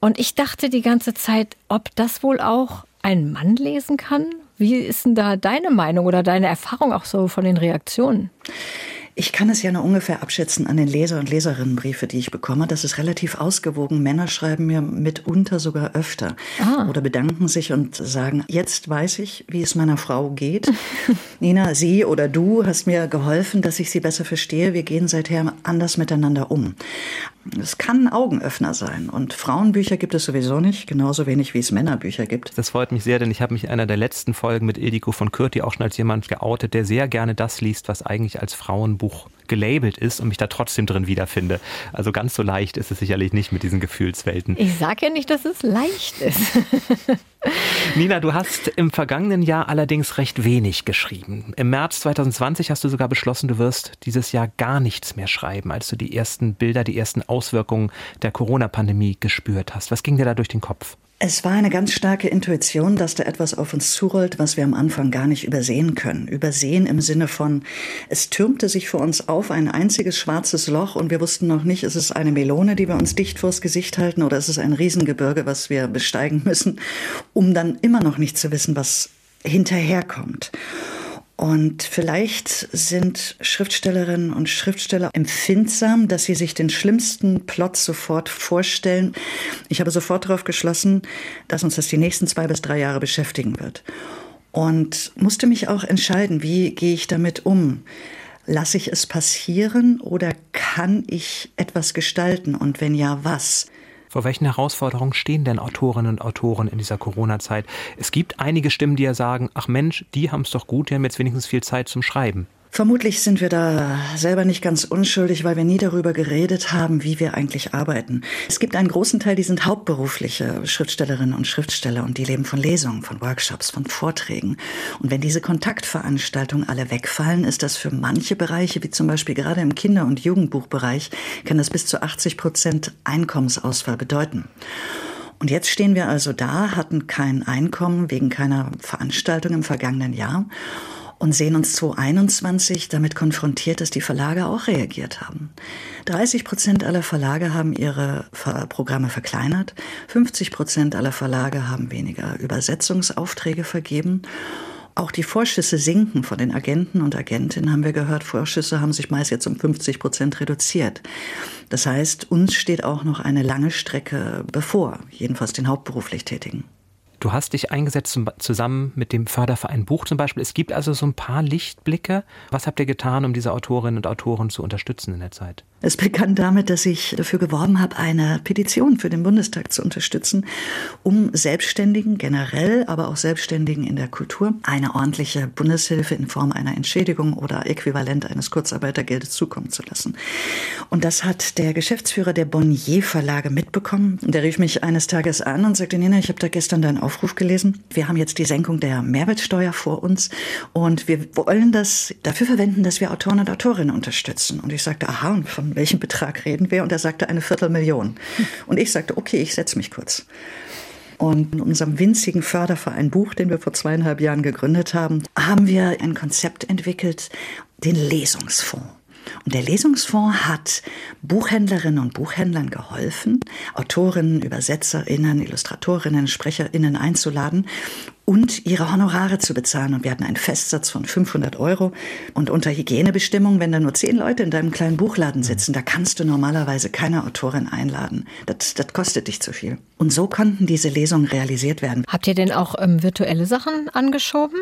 Und ich dachte die ganze Zeit, ob das wohl auch ein Mann lesen kann? Wie ist denn da deine Meinung oder deine Erfahrung auch so von den Reaktionen? Ich kann es ja nur ungefähr abschätzen an den Leser- und Leserinnenbriefe, die ich bekomme. Das ist relativ ausgewogen. Männer schreiben mir mitunter sogar öfter ah. oder bedanken sich und sagen, jetzt weiß ich, wie es meiner Frau geht. Nina, sie oder du hast mir geholfen, dass ich sie besser verstehe. Wir gehen seither anders miteinander um. Es kann ein Augenöffner sein. Und Frauenbücher gibt es sowieso nicht, genauso wenig wie es Männerbücher gibt. Das freut mich sehr, denn ich habe mich in einer der letzten Folgen mit Ildiko von Kürti auch schon als jemand geoutet, der sehr gerne das liest, was eigentlich als Frauenbuch gelabelt ist und mich da trotzdem drin wiederfinde. Also ganz so leicht ist es sicherlich nicht mit diesen Gefühlswelten. Ich sage ja nicht, dass es leicht ist. Nina, du hast im vergangenen Jahr allerdings recht wenig geschrieben. Im März 2020 hast du sogar beschlossen, du wirst dieses Jahr gar nichts mehr schreiben, als du die ersten Bilder, die ersten Auswirkungen der Corona-Pandemie gespürt hast. Was ging dir da durch den Kopf? Es war eine ganz starke Intuition, dass da etwas auf uns zurollt, was wir am Anfang gar nicht übersehen können. Übersehen im Sinne von, es türmte sich vor uns auf ein einziges schwarzes Loch und wir wussten noch nicht, ist es eine Melone, die wir uns dicht vors Gesicht halten oder ist es ein Riesengebirge, was wir besteigen müssen, um dann immer noch nicht zu wissen, was hinterherkommt. Und vielleicht sind Schriftstellerinnen und Schriftsteller empfindsam, dass sie sich den schlimmsten Plot sofort vorstellen. Ich habe sofort darauf geschlossen, dass uns das die nächsten zwei bis drei Jahre beschäftigen wird. Und musste mich auch entscheiden, wie gehe ich damit um? Lasse ich es passieren oder kann ich etwas gestalten? Und wenn ja, was? Vor welchen Herausforderungen stehen denn Autorinnen und Autoren in dieser Corona-Zeit? Es gibt einige Stimmen, die ja sagen, ach Mensch, die haben es doch gut, die haben jetzt wenigstens viel Zeit zum Schreiben. Vermutlich sind wir da selber nicht ganz unschuldig, weil wir nie darüber geredet haben, wie wir eigentlich arbeiten. Es gibt einen großen Teil, die sind hauptberufliche Schriftstellerinnen und Schriftsteller und die leben von Lesungen, von Workshops, von Vorträgen. Und wenn diese Kontaktveranstaltungen alle wegfallen, ist das für manche Bereiche, wie zum Beispiel gerade im Kinder- und Jugendbuchbereich, kann das bis zu 80 Prozent Einkommensausfall bedeuten. Und jetzt stehen wir also da, hatten kein Einkommen wegen keiner Veranstaltung im vergangenen Jahr und sehen uns 2021 damit konfrontiert, dass die Verlage auch reagiert haben. 30 Prozent aller Verlage haben ihre Programme verkleinert, 50 Prozent aller Verlage haben weniger Übersetzungsaufträge vergeben. Auch die Vorschüsse sinken von den Agenten und Agentinnen, haben wir gehört. Vorschüsse haben sich meist jetzt um 50 Prozent reduziert. Das heißt, uns steht auch noch eine lange Strecke bevor, jedenfalls den hauptberuflich Tätigen. Du hast dich eingesetzt zusammen mit dem Förderverein Buch zum Beispiel. Es gibt also so ein paar Lichtblicke. Was habt ihr getan, um diese Autorinnen und Autoren zu unterstützen in der Zeit? Es begann damit, dass ich dafür geworben habe, eine Petition für den Bundestag zu unterstützen, um Selbstständigen generell, aber auch Selbstständigen in der Kultur eine ordentliche Bundeshilfe in Form einer Entschädigung oder Äquivalent eines Kurzarbeitergeldes zukommen zu lassen. Und das hat der Geschäftsführer der Bonnier Verlage mitbekommen. Der rief mich eines Tages an und sagte, Nina, ich habe da gestern deinen Aufruf gelesen. Wir haben jetzt die Senkung der Mehrwertsteuer vor uns und wir wollen das dafür verwenden, dass wir Autoren und Autorinnen unterstützen. Und ich sagte, aha, und von welchem Betrag reden wir? Und er sagte eine Viertelmillion. Und ich sagte, okay, ich setze mich kurz. Und in unserem winzigen Förderverein Buch, den wir vor zweieinhalb Jahren gegründet haben, haben wir ein Konzept entwickelt, den Lesungsfonds. Und der Lesungsfonds hat Buchhändlerinnen und Buchhändlern geholfen, Autorinnen, Übersetzerinnen, Illustratorinnen, Sprecherinnen einzuladen und ihre Honorare zu bezahlen. Und wir hatten einen Festsatz von 500 Euro. Und unter Hygienebestimmungen, wenn da nur zehn Leute in deinem kleinen Buchladen sitzen, da kannst du normalerweise keine Autorin einladen. Das, das kostet dich zu viel. Und so konnten diese Lesungen realisiert werden. Habt ihr denn auch ähm, virtuelle Sachen angeschoben?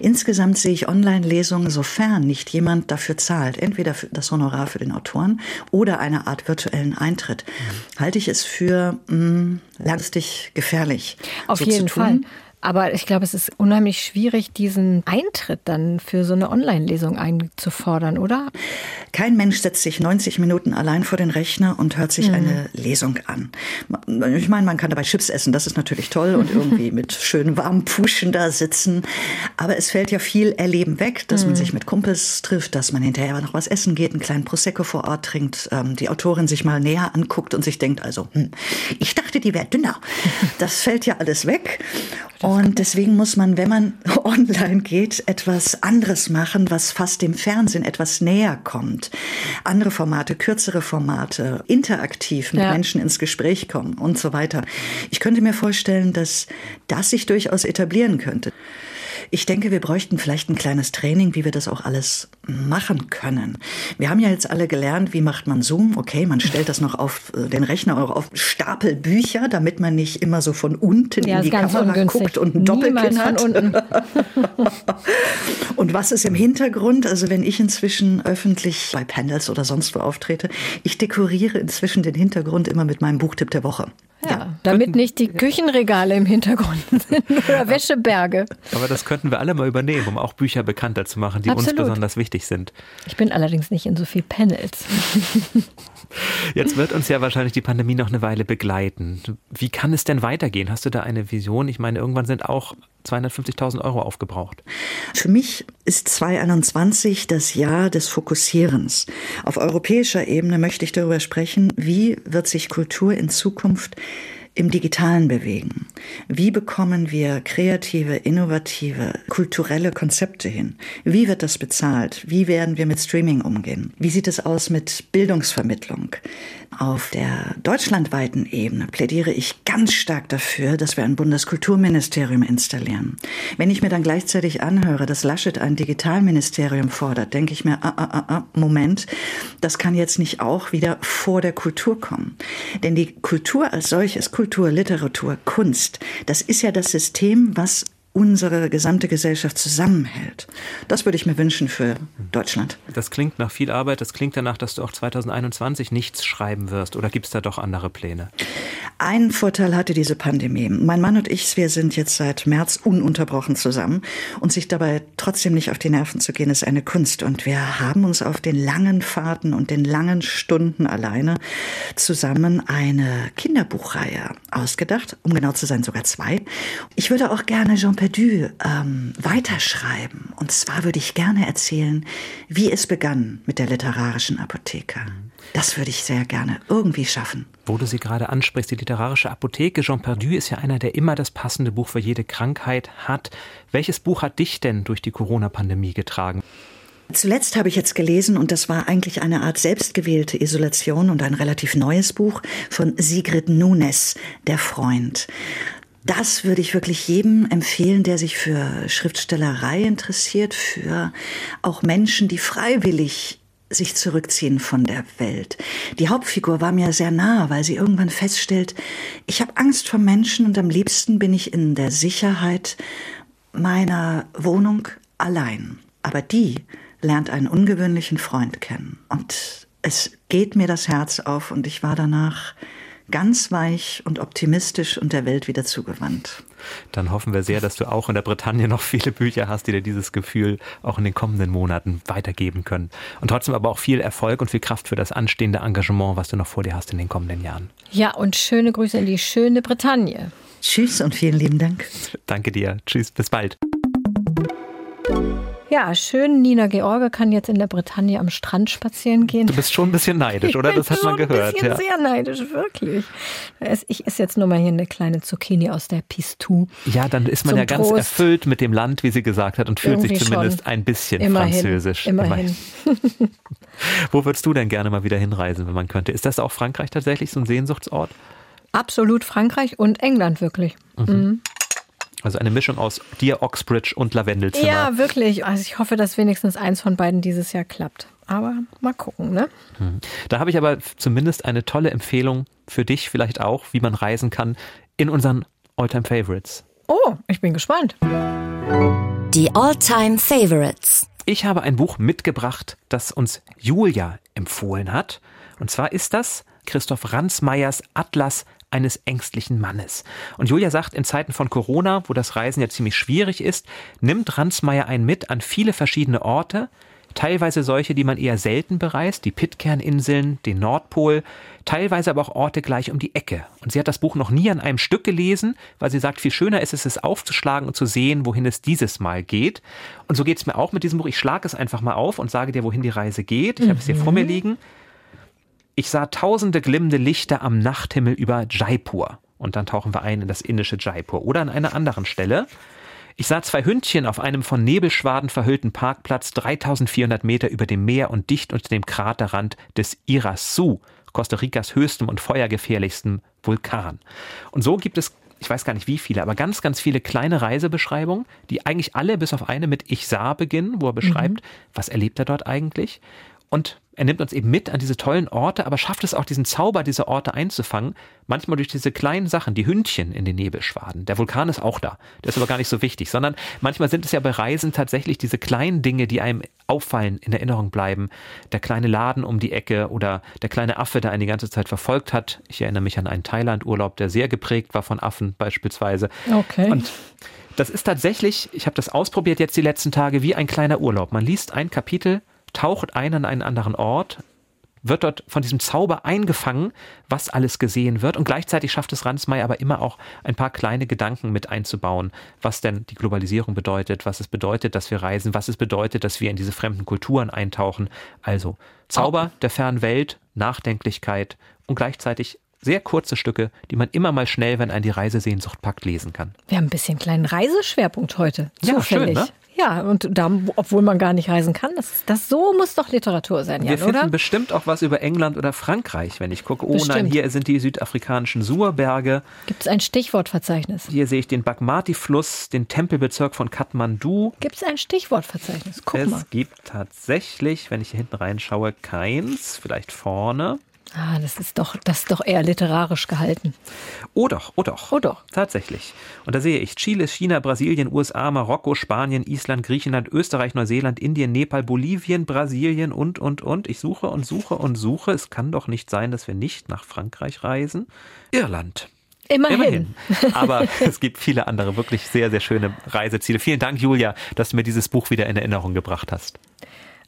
Insgesamt sehe ich Online-Lesungen, sofern nicht jemand dafür zahlt, entweder das Honorar für den Autoren oder eine Art virtuellen Eintritt, mhm. halte ich es für mh, mm, langfristig gefährlich. Auf so jeden Fall. Aber ich glaube, es ist unheimlich schwierig, diesen Eintritt dann für so eine Online-Lesung einzufordern, oder? Kein Mensch setzt sich 90 Minuten allein vor den Rechner und hört sich mhm. eine Lesung an. Ich meine, man kann dabei Chips essen, das ist natürlich toll und irgendwie mit schönen warmen Puschen da sitzen. Aber es fällt ja viel Erleben weg, dass mhm. man sich mit Kumpels trifft, dass man hinterher noch was essen geht, einen kleinen Prosecco vor Ort trinkt, ähm, die Autorin sich mal näher anguckt und sich denkt, also, hm, ich dachte, die wäre dünner. Das fällt ja alles weg. Und deswegen muss man, wenn man online geht, etwas anderes machen, was fast dem Fernsehen etwas näher kommt. Andere Formate, kürzere Formate, interaktiv mit ja. Menschen ins Gespräch kommen und so weiter. Ich könnte mir vorstellen, dass das sich durchaus etablieren könnte. Ich denke, wir bräuchten vielleicht ein kleines Training, wie wir das auch alles machen können. Wir haben ja jetzt alle gelernt, wie macht man Zoom. Okay, man stellt das noch auf äh, den Rechner oder auf Stapel Bücher, damit man nicht immer so von unten ja, in die Kamera ungünstig. guckt und ein Doppelkinn hat. und was ist im Hintergrund? Also wenn ich inzwischen öffentlich bei Panels oder sonst wo auftrete, ich dekoriere inzwischen den Hintergrund immer mit meinem Buchtipp der Woche. Ja, damit nicht die Küchenregale im Hintergrund sind oder Wäscheberge. Aber das könnten wir alle mal übernehmen, um auch Bücher bekannter zu machen, die Absolut. uns besonders wichtig sind. Ich bin allerdings nicht in so viel Panels. Jetzt wird uns ja wahrscheinlich die Pandemie noch eine Weile begleiten. Wie kann es denn weitergehen? Hast du da eine Vision? Ich meine, irgendwann sind auch 250.000 Euro aufgebraucht. Für mich ist 2021 das Jahr des Fokussierens. Auf europäischer Ebene möchte ich darüber sprechen, wie wird sich Kultur in Zukunft im Digitalen bewegen? Wie bekommen wir kreative, innovative, kulturelle Konzepte hin? Wie wird das bezahlt? Wie werden wir mit Streaming umgehen? Wie sieht es aus mit Bildungsvermittlung? Auf der deutschlandweiten Ebene plädiere ich ganz stark dafür, dass wir ein Bundeskulturministerium installieren. Wenn ich mir dann gleichzeitig anhöre, dass Laschet ein Digitalministerium fordert, denke ich mir, ah, ah, ah, ah Moment, das kann jetzt nicht auch wieder vor der Kultur kommen. Denn die Kultur als solches, Kultur, Literatur, Kunst, das ist ja das System, was unsere gesamte Gesellschaft zusammenhält. Das würde ich mir wünschen für Deutschland. Das klingt nach viel Arbeit. Das klingt danach, dass du auch 2021 nichts schreiben wirst. Oder gibt es da doch andere Pläne? Einen Vorteil hatte diese Pandemie. Mein Mann und ich, wir sind jetzt seit März ununterbrochen zusammen. Und sich dabei trotzdem nicht auf die Nerven zu gehen, ist eine Kunst. Und wir haben uns auf den langen Fahrten und den langen Stunden alleine zusammen eine Kinderbuchreihe ausgedacht. Um genau zu sein, sogar zwei. Ich würde auch gerne Jean Perdu ähm, weiterschreiben. Und zwar würde ich gerne erzählen, wie es begann mit der literarischen Apotheke. Das würde ich sehr gerne irgendwie schaffen. Wo du sie gerade ansprichst, die literarische Apotheke. Jean Perdu ist ja einer, der immer das passende Buch für jede Krankheit hat. Welches Buch hat dich denn durch die Corona-Pandemie getragen? Zuletzt habe ich jetzt gelesen, und das war eigentlich eine Art selbstgewählte Isolation und ein relativ neues Buch von Sigrid Nunes, Der Freund. Das würde ich wirklich jedem empfehlen, der sich für Schriftstellerei interessiert, für auch Menschen, die freiwillig sich zurückziehen von der Welt. Die Hauptfigur war mir sehr nah, weil sie irgendwann feststellt, ich habe Angst vor Menschen und am liebsten bin ich in der Sicherheit meiner Wohnung allein. Aber die lernt einen ungewöhnlichen Freund kennen und es geht mir das Herz auf und ich war danach ganz weich und optimistisch und der Welt wieder zugewandt. Dann hoffen wir sehr, dass du auch in der Bretagne noch viele Bücher hast, die dir dieses Gefühl auch in den kommenden Monaten weitergeben können. Und trotzdem aber auch viel Erfolg und viel Kraft für das anstehende Engagement, was du noch vor dir hast in den kommenden Jahren. Ja, und schöne Grüße in die schöne Bretagne. Tschüss und vielen lieben Dank. Danke dir. Tschüss, bis bald. Ja, schön. Nina George kann jetzt in der Bretagne am Strand spazieren gehen. Du bist schon ein bisschen neidisch, oder? Das hat man gehört. Ich bin ja. sehr neidisch, wirklich. Ich esse jetzt nur mal hier eine kleine Zucchini aus der Pistou. Ja, dann ist man ja ganz Trost. erfüllt mit dem Land, wie sie gesagt hat, und fühlt Irgendwie sich zumindest schon. ein bisschen Immerhin. französisch. Immerhin. Immerhin. Wo würdest du denn gerne mal wieder hinreisen, wenn man könnte? Ist das auch Frankreich tatsächlich so ein Sehnsuchtsort? Absolut Frankreich und England wirklich. Mhm. Mhm. Also eine Mischung aus dir, Oxbridge und Lavendelzimmer. Ja, wirklich. Also ich hoffe, dass wenigstens eins von beiden dieses Jahr klappt. Aber mal gucken, ne? Hm. Da habe ich aber zumindest eine tolle Empfehlung für dich, vielleicht auch, wie man reisen kann, in unseren Alltime Favorites. Oh, ich bin gespannt. Die Alltime Favorites. Ich habe ein Buch mitgebracht, das uns Julia empfohlen hat. Und zwar ist das Christoph Ransmeyers Atlas eines ängstlichen Mannes. Und Julia sagt, in Zeiten von Corona, wo das Reisen ja ziemlich schwierig ist, nimmt Ransmayr einen mit an viele verschiedene Orte, teilweise solche, die man eher selten bereist, die Pitcairn-Inseln, den Nordpol, teilweise aber auch Orte gleich um die Ecke. Und sie hat das Buch noch nie an einem Stück gelesen, weil sie sagt, viel schöner ist es, es aufzuschlagen und zu sehen, wohin es dieses Mal geht. Und so geht es mir auch mit diesem Buch. Ich schlage es einfach mal auf und sage dir, wohin die Reise geht. Ich mhm. habe es hier vor mir mhm. liegen. Ich sah tausende glimmende Lichter am Nachthimmel über Jaipur. Und dann tauchen wir ein in das indische Jaipur. Oder an einer anderen Stelle. Ich sah zwei Hündchen auf einem von Nebelschwaden verhüllten Parkplatz 3400 Meter über dem Meer und dicht unter dem Kraterrand des Irasu, Costa Ricas höchstem und feuergefährlichstem Vulkan. Und so gibt es ich weiß gar nicht wie viele, aber ganz, ganz viele kleine Reisebeschreibungen, die eigentlich alle bis auf eine mit Ich sah beginnen, wo er beschreibt, mhm. was erlebt er dort eigentlich. Und er nimmt uns eben mit an diese tollen Orte, aber schafft es auch, diesen Zauber dieser Orte einzufangen. Manchmal durch diese kleinen Sachen, die Hündchen in den Nebelschwaden. Der Vulkan ist auch da. Der ist aber gar nicht so wichtig, sondern manchmal sind es ja bei Reisen tatsächlich diese kleinen Dinge, die einem auffallen, in Erinnerung bleiben. Der kleine Laden um die Ecke oder der kleine Affe, der einen die ganze Zeit verfolgt hat. Ich erinnere mich an einen Thailand-Urlaub, der sehr geprägt war von Affen beispielsweise. Okay. Und das ist tatsächlich, ich habe das ausprobiert jetzt die letzten Tage, wie ein kleiner Urlaub. Man liest ein Kapitel taucht ein an einen anderen Ort, wird dort von diesem Zauber eingefangen, was alles gesehen wird. Und gleichzeitig schafft es Ransmeier aber immer auch ein paar kleine Gedanken mit einzubauen, was denn die Globalisierung bedeutet, was es bedeutet, dass wir reisen, was es bedeutet, dass wir in diese fremden Kulturen eintauchen. Also Zauber der fernen Welt, Nachdenklichkeit und gleichzeitig sehr kurze Stücke, die man immer mal schnell, wenn ein die Reisesehnsucht packt, lesen kann. Wir haben ein bisschen kleinen Reiseschwerpunkt heute. Ja, schön, ne? Ja, und da, obwohl man gar nicht reisen kann, das, das so muss doch Literatur sein, Jan, Wir finden oder? bestimmt auch was über England oder Frankreich, wenn ich gucke. Oh nein, Bestimmt. hier sind die südafrikanischen Surberge. Gibt es ein Stichwortverzeichnis? Hier sehe ich den Bagmati-Fluss, den Tempelbezirk von Kathmandu. Gibt es ein Stichwortverzeichnis? Guck es mal. gibt tatsächlich, wenn ich hier hinten reinschaue, keins. Vielleicht vorne. Ah, das ist doch, das ist doch eher literarisch gehalten. Oh doch, oh doch. Oh doch. Tatsächlich. Und da sehe ich Chile, China, Brasilien, USA, Marokko, Spanien, Island, Griechenland, Österreich, Neuseeland, Indien, Nepal, Bolivien, Brasilien und, und, und. Ich suche und suche und suche. Es kann doch nicht sein, dass wir nicht nach Frankreich reisen. Irland. Immerhin. Immerhin. Aber es gibt viele andere wirklich sehr, sehr schöne Reiseziele. Vielen Dank, Julia, dass du mir dieses Buch wieder in Erinnerung gebracht hast.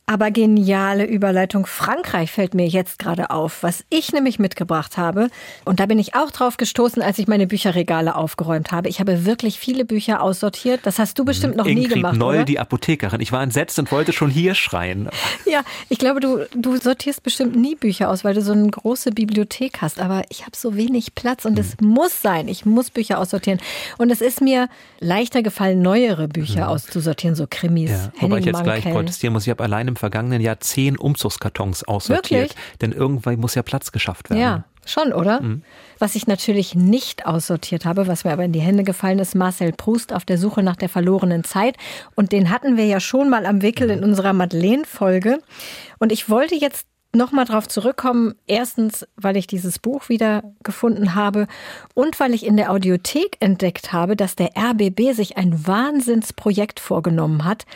Aber geniale Überleitung. Frankreich fällt mir jetzt gerade auf, was ich nämlich mitgebracht habe. Und da bin ich auch drauf gestoßen, als ich meine Bücherregale aufgeräumt habe. Ich habe wirklich viele Bücher aussortiert. Das hast du bestimmt noch nie Ingrid gemacht, Noll, oder? die Apothekerin. Ich war entsetzt und wollte schon hier schreien. Ja, ich glaube, du, du sortierst bestimmt nie Bücher aus, weil du so eine große Bibliothek hast. Aber ich habe so wenig Platz und es muss sein. Ich muss Bücher aussortieren. Und es ist mir leichter gefallen, neuere Bücher auszusortieren, so Krimis. Ja, wobei ich jetzt gleich protestieren muss. Ich habe allein im vergangenen Jahr zehn Umzugskartons aussortiert. Wirklich? Denn irgendwann muss ja Platz geschafft werden. Ja, schon, oder? Mhm. Was ich natürlich nicht aussortiert habe, was mir aber in die Hände gefallen ist, Marcel Proust auf der Suche nach der verlorenen Zeit. Und den hatten wir ja schon mal am Wickel Mhm. in unserer Madeleine-Folge. Und ich wollte jetzt nochmal drauf zurückkommen. Erstens, weil ich dieses Buch wieder gefunden habe und weil ich in der Audiothek entdeckt habe, dass der RBB sich ein Wahnsinnsprojekt vorgenommen hat.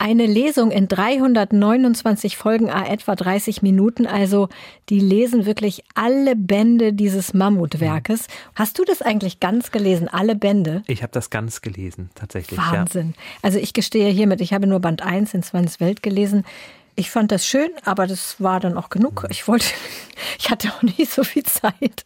Eine Lesung in 329 Folgen, a etwa 30 Minuten. Also, die lesen wirklich alle Bände dieses Mammutwerkes. Hast du das eigentlich ganz gelesen? Alle Bände? Ich habe das ganz gelesen, tatsächlich. Wahnsinn. Also, ich gestehe hiermit, ich habe nur Band 1 in Swans Welt gelesen. Ich fand das schön, aber das war dann auch genug. Ich wollte, ich hatte auch nie so viel Zeit.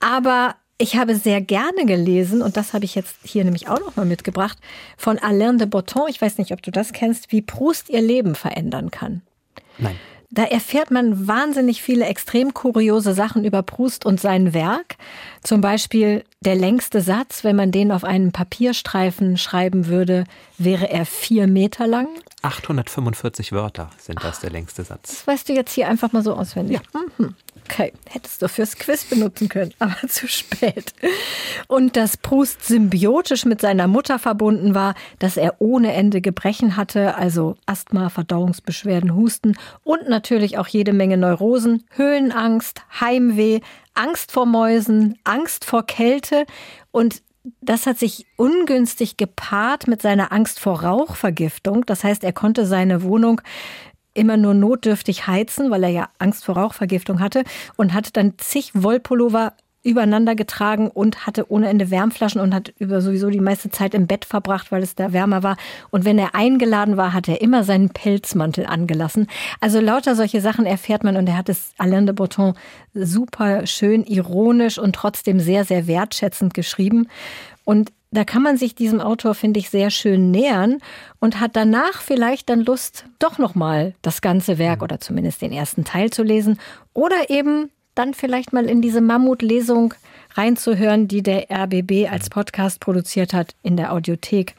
Aber ich habe sehr gerne gelesen, und das habe ich jetzt hier nämlich auch noch mal mitgebracht, von Alain de Botton. Ich weiß nicht, ob du das kennst, wie Proust ihr Leben verändern kann. Ja. Nein. Da erfährt man wahnsinnig viele extrem kuriose Sachen über Proust und sein Werk. Zum Beispiel der längste Satz, wenn man den auf einen Papierstreifen schreiben würde, wäre er vier Meter lang. 845 Wörter sind das der längste Satz. Das weißt du jetzt hier einfach mal so auswendig. Mhm. Okay, hättest du fürs Quiz benutzen können, aber zu spät. Und dass Proust symbiotisch mit seiner Mutter verbunden war, dass er ohne Ende Gebrechen hatte, also Asthma, Verdauungsbeschwerden, Husten und natürlich auch jede Menge Neurosen, Höhenangst, Heimweh, Angst vor Mäusen, Angst vor Kälte und das hat sich ungünstig gepaart mit seiner Angst vor Rauchvergiftung. Das heißt, er konnte seine Wohnung immer nur notdürftig heizen, weil er ja Angst vor Rauchvergiftung hatte und hat dann zig Wollpullover übereinander getragen und hatte ohne Ende Wärmflaschen und hat über sowieso die meiste Zeit im Bett verbracht, weil es da wärmer war. Und wenn er eingeladen war, hat er immer seinen Pelzmantel angelassen. Also lauter solche Sachen erfährt man und er hat es Alain de Botton super schön ironisch und trotzdem sehr, sehr wertschätzend geschrieben. Und da kann man sich diesem Autor, finde ich, sehr schön nähern und hat danach vielleicht dann Lust, doch nochmal das ganze Werk oder zumindest den ersten Teil zu lesen oder eben dann vielleicht mal in diese Mammutlesung reinzuhören, die der RBB als Podcast produziert hat in der Audiothek.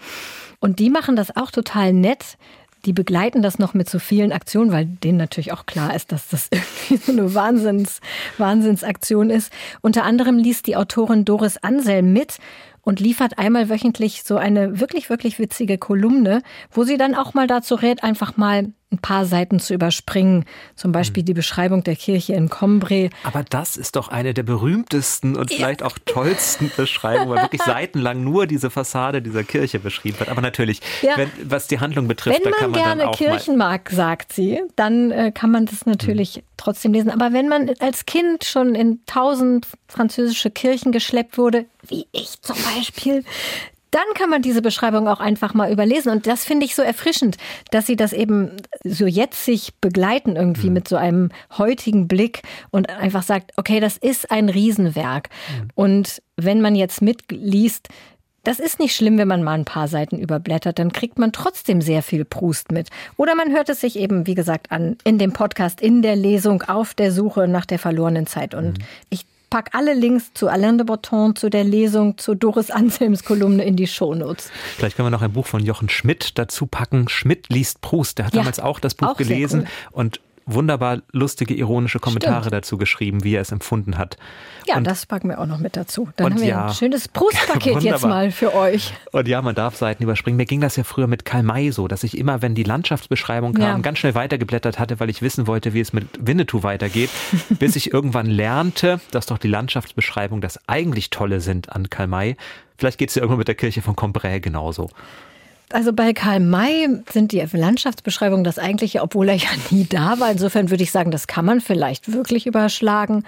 Und die machen das auch total nett. Die begleiten das noch mit so vielen Aktionen, weil denen natürlich auch klar ist, dass das irgendwie so eine Wahnsinns, Wahnsinnsaktion ist. Unter anderem liest die Autorin Doris Anselm mit und liefert einmal wöchentlich so eine wirklich, wirklich witzige Kolumne, wo sie dann auch mal dazu rät, einfach mal ein paar Seiten zu überspringen. Zum Beispiel die Beschreibung der Kirche in Combre. Aber das ist doch eine der berühmtesten und vielleicht auch tollsten Beschreibungen, weil wirklich seitenlang nur diese Fassade dieser Kirche beschrieben wird. Aber natürlich, Ja. wenn, was die Handlung betrifft, Wenn da kann man man dann gerne auch Kirchen mag, sagt sie, dann äh, kann man das natürlich trotzdem lesen. Aber wenn man als Kind schon in tausend französische Kirchen geschleppt wurde, wie ich zum Beispiel, dann kann man diese Beschreibung auch einfach mal überlesen. Und das finde ich so erfrischend, dass sie das eben so jetzt sich begleiten irgendwie mit so einem heutigen Blick und einfach sagt, okay, das ist ein Riesenwerk. Und wenn man jetzt mitliest, das ist nicht schlimm, wenn man mal ein paar Seiten überblättert, dann kriegt man trotzdem sehr viel Prust mit. Oder man hört es sich eben, wie gesagt, an in dem Podcast, in der Lesung, auf der Suche nach der verlorenen Zeit. Und ich packe alle Links zu Alain de Botton, zu der Lesung, zu Doris Anselms Kolumne in die Shownotes. Vielleicht können wir noch ein Buch von Jochen Schmidt dazu packen. Schmidt liest Proust. Der hat ja, damals auch das Buch auch gelesen cool. und wunderbar lustige, ironische Kommentare Stimmt. dazu geschrieben, wie er es empfunden hat. Ja, und, das packen wir auch noch mit dazu. Dann haben wir ja, ein schönes Brustpaket jetzt mal für euch. Und ja, man darf Seiten überspringen. Mir ging das ja früher mit Karl May so, dass ich immer, wenn die Landschaftsbeschreibung kam, ja. ganz schnell weitergeblättert hatte, weil ich wissen wollte, wie es mit Winnetou weitergeht, bis ich irgendwann lernte, dass doch die Landschaftsbeschreibungen das eigentlich Tolle sind an Karl May. Vielleicht geht es ja irgendwann mit der Kirche von Combray genauso. Also bei Karl May sind die Landschaftsbeschreibungen das eigentliche, obwohl er ja nie da war. Insofern würde ich sagen, das kann man vielleicht wirklich überschlagen.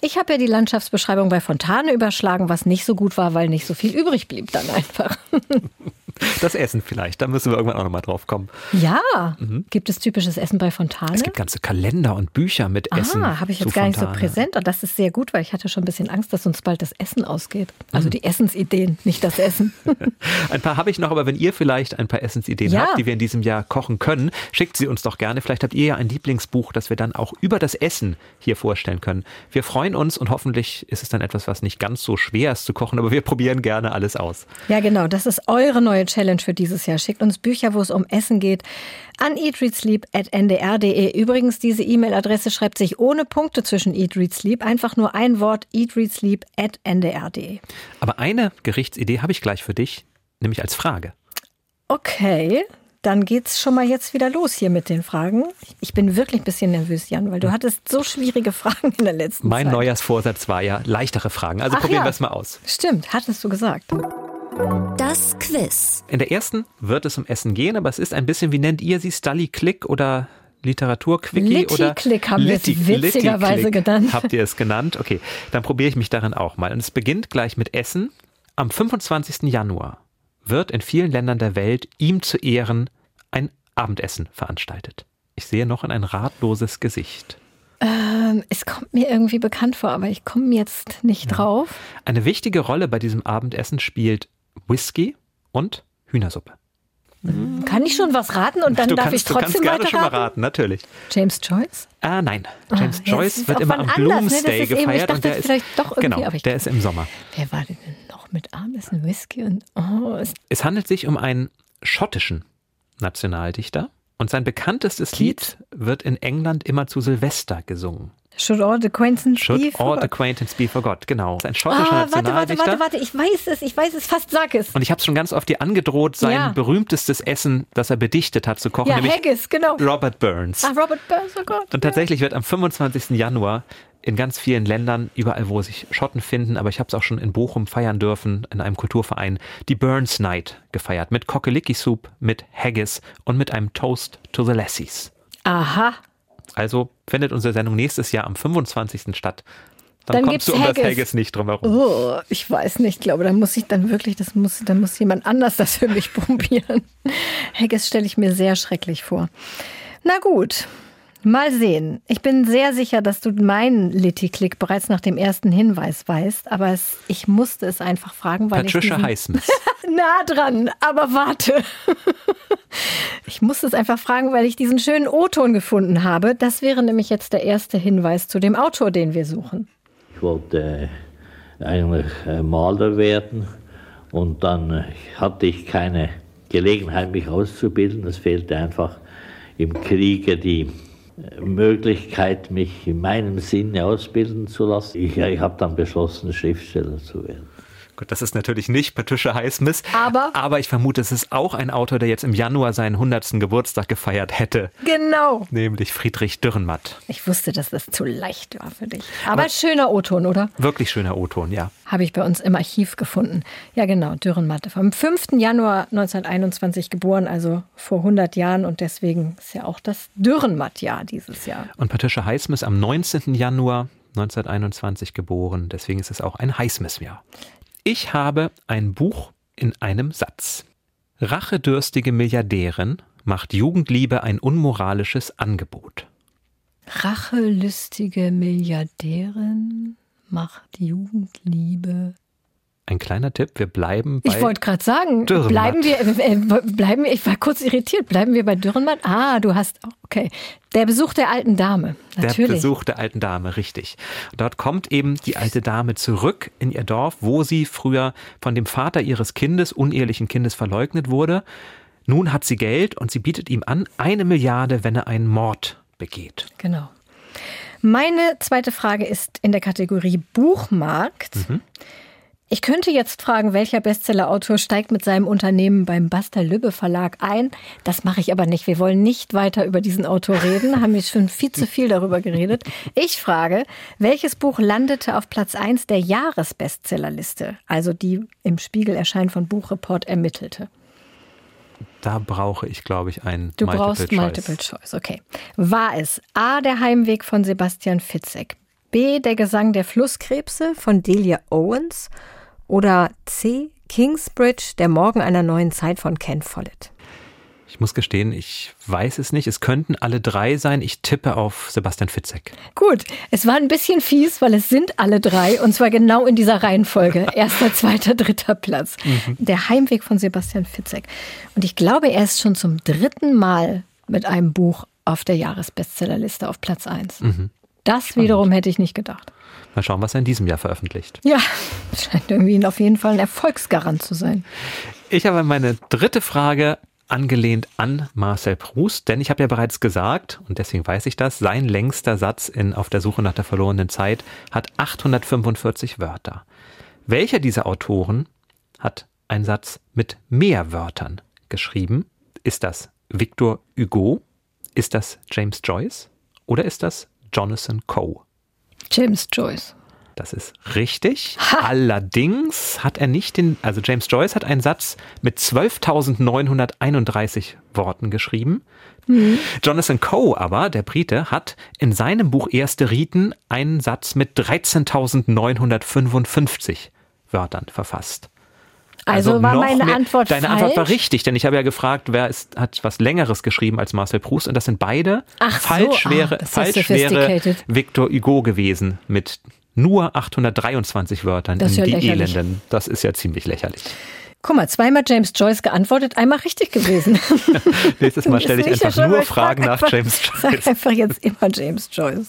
Ich habe ja die Landschaftsbeschreibung bei Fontane überschlagen, was nicht so gut war, weil nicht so viel übrig blieb dann einfach. Das Essen vielleicht, da müssen wir irgendwann auch nochmal drauf kommen. Ja, mhm. gibt es typisches Essen bei Fontane? Es gibt ganze Kalender und Bücher mit Essen. Ah, habe ich jetzt gar Fontane. nicht so präsent. Und das ist sehr gut, weil ich hatte schon ein bisschen Angst, dass uns bald das Essen ausgeht. Also mhm. die Essensideen, nicht das Essen. ein paar habe ich noch, aber wenn ihr vielleicht ein paar Essensideen ja. habt, die wir in diesem Jahr kochen können, schickt sie uns doch gerne. Vielleicht habt ihr ja ein Lieblingsbuch, das wir dann auch über das Essen hier vorstellen können. Wir freuen uns und hoffentlich ist es dann etwas, was nicht ganz so schwer ist zu kochen, aber wir probieren gerne alles aus. Ja, genau. Das ist eure neue Challenge für dieses Jahr. Schickt uns Bücher, wo es um Essen geht, an eatreadsleep.ndr.de. Übrigens, diese E-Mail-Adresse schreibt sich ohne Punkte zwischen Eat, Read, Sleep. Einfach nur ein Wort, eatreadsleep.ndr.de. Aber eine Gerichtsidee habe ich gleich für dich, nämlich als Frage. Okay, dann geht's schon mal jetzt wieder los hier mit den Fragen. Ich bin wirklich ein bisschen nervös, Jan, weil du hm. hattest so schwierige Fragen in der letzten mein Zeit. Mein Neujahrsvorsatz war ja leichtere Fragen. Also Ach probieren ja. wir es mal aus. Stimmt, hattest du gesagt. Das Quiz. In der ersten wird es um Essen gehen, aber es ist ein bisschen, wie nennt ihr sie, Stully Click oder Literatur-Quickie Litty oder Click haben wir es witzigerweise genannt. Habt ihr es genannt? Okay, dann probiere ich mich darin auch mal. Und es beginnt gleich mit Essen. Am 25. Januar wird in vielen Ländern der Welt ihm zu Ehren ein Abendessen veranstaltet. Ich sehe noch in ein ratloses Gesicht. Ähm, es kommt mir irgendwie bekannt vor, aber ich komme jetzt nicht ja. drauf. Eine wichtige Rolle bei diesem Abendessen spielt Whisky und Hühnersuppe. Hm, kann ich schon was raten und dann du darf kannst, ich trotzdem du kannst gerne schon mal raten, natürlich. James Joyce? Ah, nein. James ah, Joyce wird immer am Bloomsday ne? gefeiert und der ist, doch genau, der ist im Sommer. Wer war denn noch mit Abendessen Whisky und oh, Es handelt sich um einen schottischen Nationaldichter und sein bekanntestes Lied wird in England immer zu Silvester gesungen. Should All Acquaintance Should Be All Acquaintance Be Forgot, genau. Ein schottischer ah, warte, warte, warte, warte, ich weiß es, ich weiß es, fast sag es. Und ich habe es schon ganz oft dir angedroht, sein ja. berühmtestes Essen, das er bedichtet hat, zu kochen. Ja, Haggis, genau. Robert Burns. Ah, Robert Burns, oh Gott. Und tatsächlich wird am 25. Januar in ganz vielen Ländern, überall, wo sich Schotten finden, aber ich habe es auch schon in Bochum feiern dürfen, in einem Kulturverein, die Burns Night gefeiert. Mit Kokeliki-Soup, mit Haggis und mit einem Toast to the Lassies. Aha, also findet unsere Sendung nächstes Jahr am 25. statt. Dann, dann kommst du um Haggis. das Haggis nicht drum herum. Oh, ich weiß nicht, ich glaube, da muss ich dann wirklich, das muss, dann muss jemand anders das für mich probieren. Haggis stelle ich mir sehr schrecklich vor. Na gut, Mal sehen. Ich bin sehr sicher, dass du meinen Litty-Click bereits nach dem ersten Hinweis weißt, aber es, ich musste es einfach fragen, weil Patricia ich. Highsmith. nah dran, aber warte. ich musste es einfach fragen, weil ich diesen schönen O-Ton gefunden habe. Das wäre nämlich jetzt der erste Hinweis zu dem Autor, den wir suchen. Ich wollte äh, eigentlich äh, Maler werden und dann äh, hatte ich keine Gelegenheit, mich auszubilden. Es fehlte einfach im Kriege die Möglichkeit, mich in meinem Sinne ausbilden zu lassen. Ich, ich habe dann beschlossen, Schriftsteller zu werden. Gut, das ist natürlich nicht Patricia Highsmith. Aber? Aber ich vermute, es ist auch ein Autor, der jetzt im Januar seinen 100. Geburtstag gefeiert hätte. Genau. Nämlich Friedrich Dürrenmatt. Ich wusste, dass das zu leicht war für dich. Aber, Aber schöner O-Ton, oder? Wirklich schöner O-Ton, ja. Habe ich bei uns im Archiv gefunden. Ja, genau, Dürrenmatt. Am 5. Januar 1921 geboren, also vor 100 Jahren. Und deswegen ist ja auch das Dürrenmatt-Jahr dieses Jahr. Und Patricia Highsmith am 19. Januar 1921 geboren. Deswegen ist es auch ein Highsmith-Jahr. Ich habe ein Buch in einem Satz. Rachedürstige Milliardärin macht Jugendliebe ein unmoralisches Angebot. Rachelüstige Milliardärin macht Jugendliebe ein kleiner Tipp, wir bleiben bei Ich wollte gerade sagen, Dürrenmatt. bleiben wir, äh, bleiben wir, ich war kurz irritiert, bleiben wir bei Dürrenmatt? Ah, du hast, okay. Der Besuch der alten Dame, natürlich. Der Besuch der alten Dame, richtig. Dort kommt eben die alte Dame zurück in ihr Dorf, wo sie früher von dem Vater ihres Kindes, unehelichen Kindes, verleugnet wurde. Nun hat sie Geld und sie bietet ihm an, eine Milliarde, wenn er einen Mord begeht. Genau. Meine zweite Frage ist in der Kategorie Buchmarkt. Mhm. Ich könnte jetzt fragen, welcher Bestsellerautor steigt mit seinem Unternehmen beim Basta Lübbe Verlag ein. Das mache ich aber nicht. Wir wollen nicht weiter über diesen Autor reden, haben wir schon viel zu viel darüber geredet. Ich frage, welches Buch landete auf Platz 1 der Jahresbestsellerliste, also die im Spiegel erscheint von Buchreport ermittelte? Da brauche ich, glaube ich, ein Du Multiple brauchst Choice. Multiple Choice, okay. War es A, der Heimweg von Sebastian Fitzek, B, der Gesang der Flusskrebse von Delia Owens oder C, Kingsbridge, der Morgen einer neuen Zeit von Ken Follett? Ich muss gestehen, ich weiß es nicht. Es könnten alle drei sein. Ich tippe auf Sebastian Fitzek. Gut, es war ein bisschen fies, weil es sind alle drei und zwar genau in dieser Reihenfolge. Erster, zweiter, dritter Platz. Der Heimweg von Sebastian Fitzek. Und ich glaube, er ist schon zum dritten Mal mit einem Buch auf der Jahresbestsellerliste auf Platz 1. Das wiederum hätte ich nicht gedacht. Mal schauen, was er in diesem Jahr veröffentlicht. Ja, scheint irgendwie auf jeden Fall ein Erfolgsgarant zu sein. Ich habe meine dritte Frage angelehnt an Marcel Proust, denn ich habe ja bereits gesagt, und deswegen weiß ich das, sein längster Satz in Auf der Suche nach der verlorenen Zeit hat 845 Wörter. Welcher dieser Autoren hat einen Satz mit mehr Wörtern geschrieben? Ist das Victor Hugo? Ist das James Joyce? Oder ist das Jonathan Coe? James Joyce. Das ist richtig. Allerdings hat er nicht den, also James Joyce hat einen Satz mit 12.931 Worten geschrieben. Jonathan Coe aber, der Brite, hat in seinem Buch Erste Riten einen Satz mit 13.955 Wörtern verfasst. Also, war noch meine mehr- Antwort Deine falsch? Antwort war richtig, denn ich habe ja gefragt, wer ist, hat was Längeres geschrieben als Marcel Proust und das sind beide. Ach so, falsch ah, wäre, ist falsch wäre. Victor Hugo gewesen mit nur 823 Wörtern Das in ja Die lächerlich. Elenden. Das ist ja ziemlich lächerlich. Guck mal, zweimal James Joyce geantwortet, einmal richtig gewesen. Nächstes Mal stelle ich einfach nur Fragen frag nach einfach, James Sag Joyce. einfach jetzt immer James Joyce.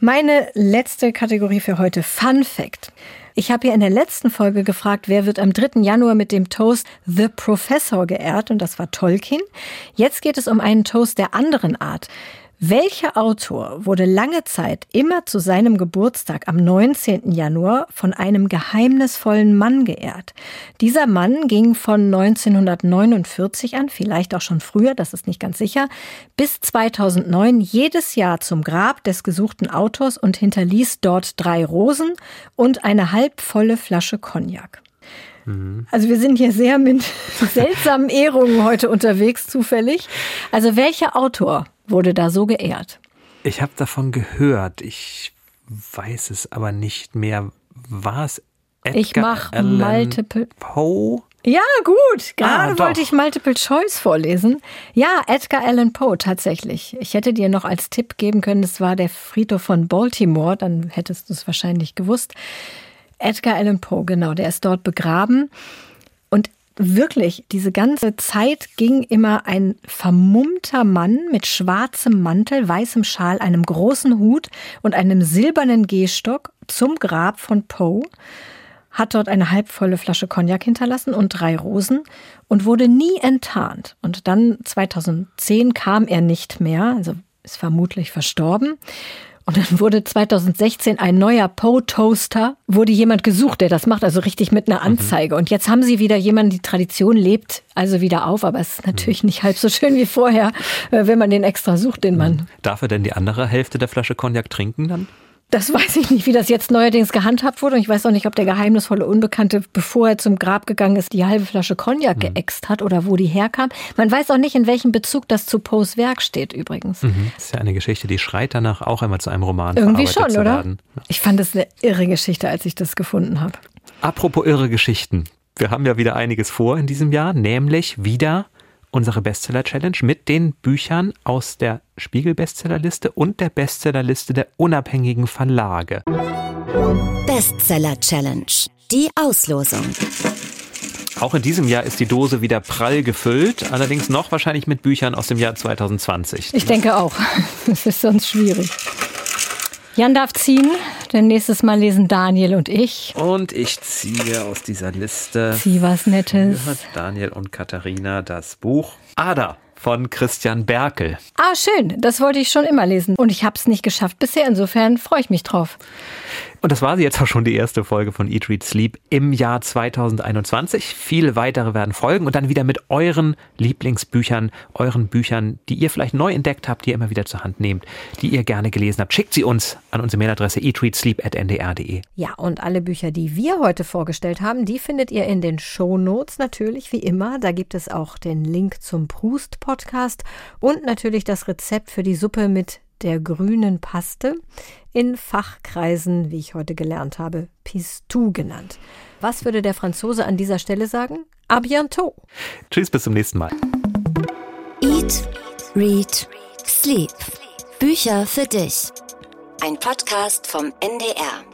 Meine letzte Kategorie für heute, Fun Fact. Ich habe ja in der letzten Folge gefragt, wer wird am 3. Januar mit dem Toast The Professor geehrt und das war Tolkien. Jetzt geht es um einen Toast der anderen Art. Welcher Autor wurde lange Zeit immer zu seinem Geburtstag am 19. Januar von einem geheimnisvollen Mann geehrt? Dieser Mann ging von 1949 an, vielleicht auch schon früher, das ist nicht ganz sicher, bis 2009 jedes Jahr zum Grab des gesuchten Autors und hinterließ dort drei Rosen und eine halbvolle Flasche Cognac. Also wir sind hier sehr mit seltsamen Ehrungen heute unterwegs, zufällig. Also welcher Autor wurde da so geehrt? Ich habe davon gehört. Ich weiß es aber nicht mehr. War es Edgar Ich mach Allan multiple- Poe? Ja, gut. Gerade Ah, wollte ich Multiple Choice vorlesen. Ja, Edgar Allan Poe tatsächlich. Ich hätte dir noch als Tipp geben können, es war der Friedhof von Baltimore, dann hättest du es wahrscheinlich gewusst. Edgar Allan Poe, genau, der ist dort begraben. Und wirklich, diese ganze Zeit ging immer ein vermummter Mann mit schwarzem Mantel, weißem Schal, einem großen Hut und einem silbernen Gehstock zum Grab von Poe hat dort eine halbvolle Flasche Cognac hinterlassen und drei Rosen und wurde nie enttarnt. Und dann 2010 kam er nicht mehr, also ist vermutlich verstorben. Und dann wurde 2016 ein neuer Poe-Toaster, wurde jemand gesucht, der das macht, also richtig mit einer Anzeige. Und jetzt haben sie wieder jemanden, die Tradition lebt also wieder auf, aber es ist natürlich nicht halb so schön wie vorher, äh, wenn man den extra sucht, den Mann. Darf er denn die andere Hälfte der Flasche Cognac trinken dann? Das weiß ich nicht, wie das jetzt neuerdings gehandhabt wurde. Und ich weiß auch nicht, ob der geheimnisvolle Unbekannte, bevor er zum Grab gegangen ist, die halbe Flasche Cognac geäxt hat oder wo die herkam. Man weiß auch nicht, in welchem Bezug das zu Poes Werk steht übrigens. Das ist ja eine Geschichte, die schreit danach auch einmal zu einem Roman Irgendwie schon, zu oder? Ich fand das eine irre Geschichte, als ich das gefunden habe. Apropos irre Geschichten. Wir haben ja wieder einiges vor in diesem Jahr, nämlich wieder unsere Bestseller-Challenge mit den Büchern aus der Spiegel-Bestsellerliste und der Bestsellerliste der unabhängigen Verlage. Bestseller Challenge. Die Auslosung. Auch in diesem Jahr ist die Dose wieder prall gefüllt, allerdings noch wahrscheinlich mit Büchern aus dem Jahr 2020. Ich denke auch. Das ist sonst schwierig. Jan darf ziehen, denn nächstes Mal lesen Daniel und ich. Und ich ziehe aus dieser Liste Zieh was Nettes. Daniel und Katharina das Buch Ada von Christian Berkel. Ah, schön. Das wollte ich schon immer lesen. Und ich habe es nicht geschafft bisher. Insofern freue ich mich drauf. Und das war sie jetzt auch schon die erste Folge von Eat, Read, Sleep im Jahr 2021. Viele weitere werden folgen und dann wieder mit euren Lieblingsbüchern, euren Büchern, die ihr vielleicht neu entdeckt habt, die ihr immer wieder zur Hand nehmt, die ihr gerne gelesen habt. Schickt sie uns an unsere Mailadresse eatreadsleep.ndr.de. Ja, und alle Bücher, die wir heute vorgestellt haben, die findet ihr in den Shownotes natürlich, wie immer. Da gibt es auch den Link zum Proust-Podcast und natürlich das Rezept für die Suppe mit der grünen Paste, in Fachkreisen, wie ich heute gelernt habe, Pistou genannt. Was würde der Franzose an dieser Stelle sagen? A bientôt! Tschüss, bis zum nächsten Mal. Eat, Read, Sleep. Bücher für dich. Ein Podcast vom NDR.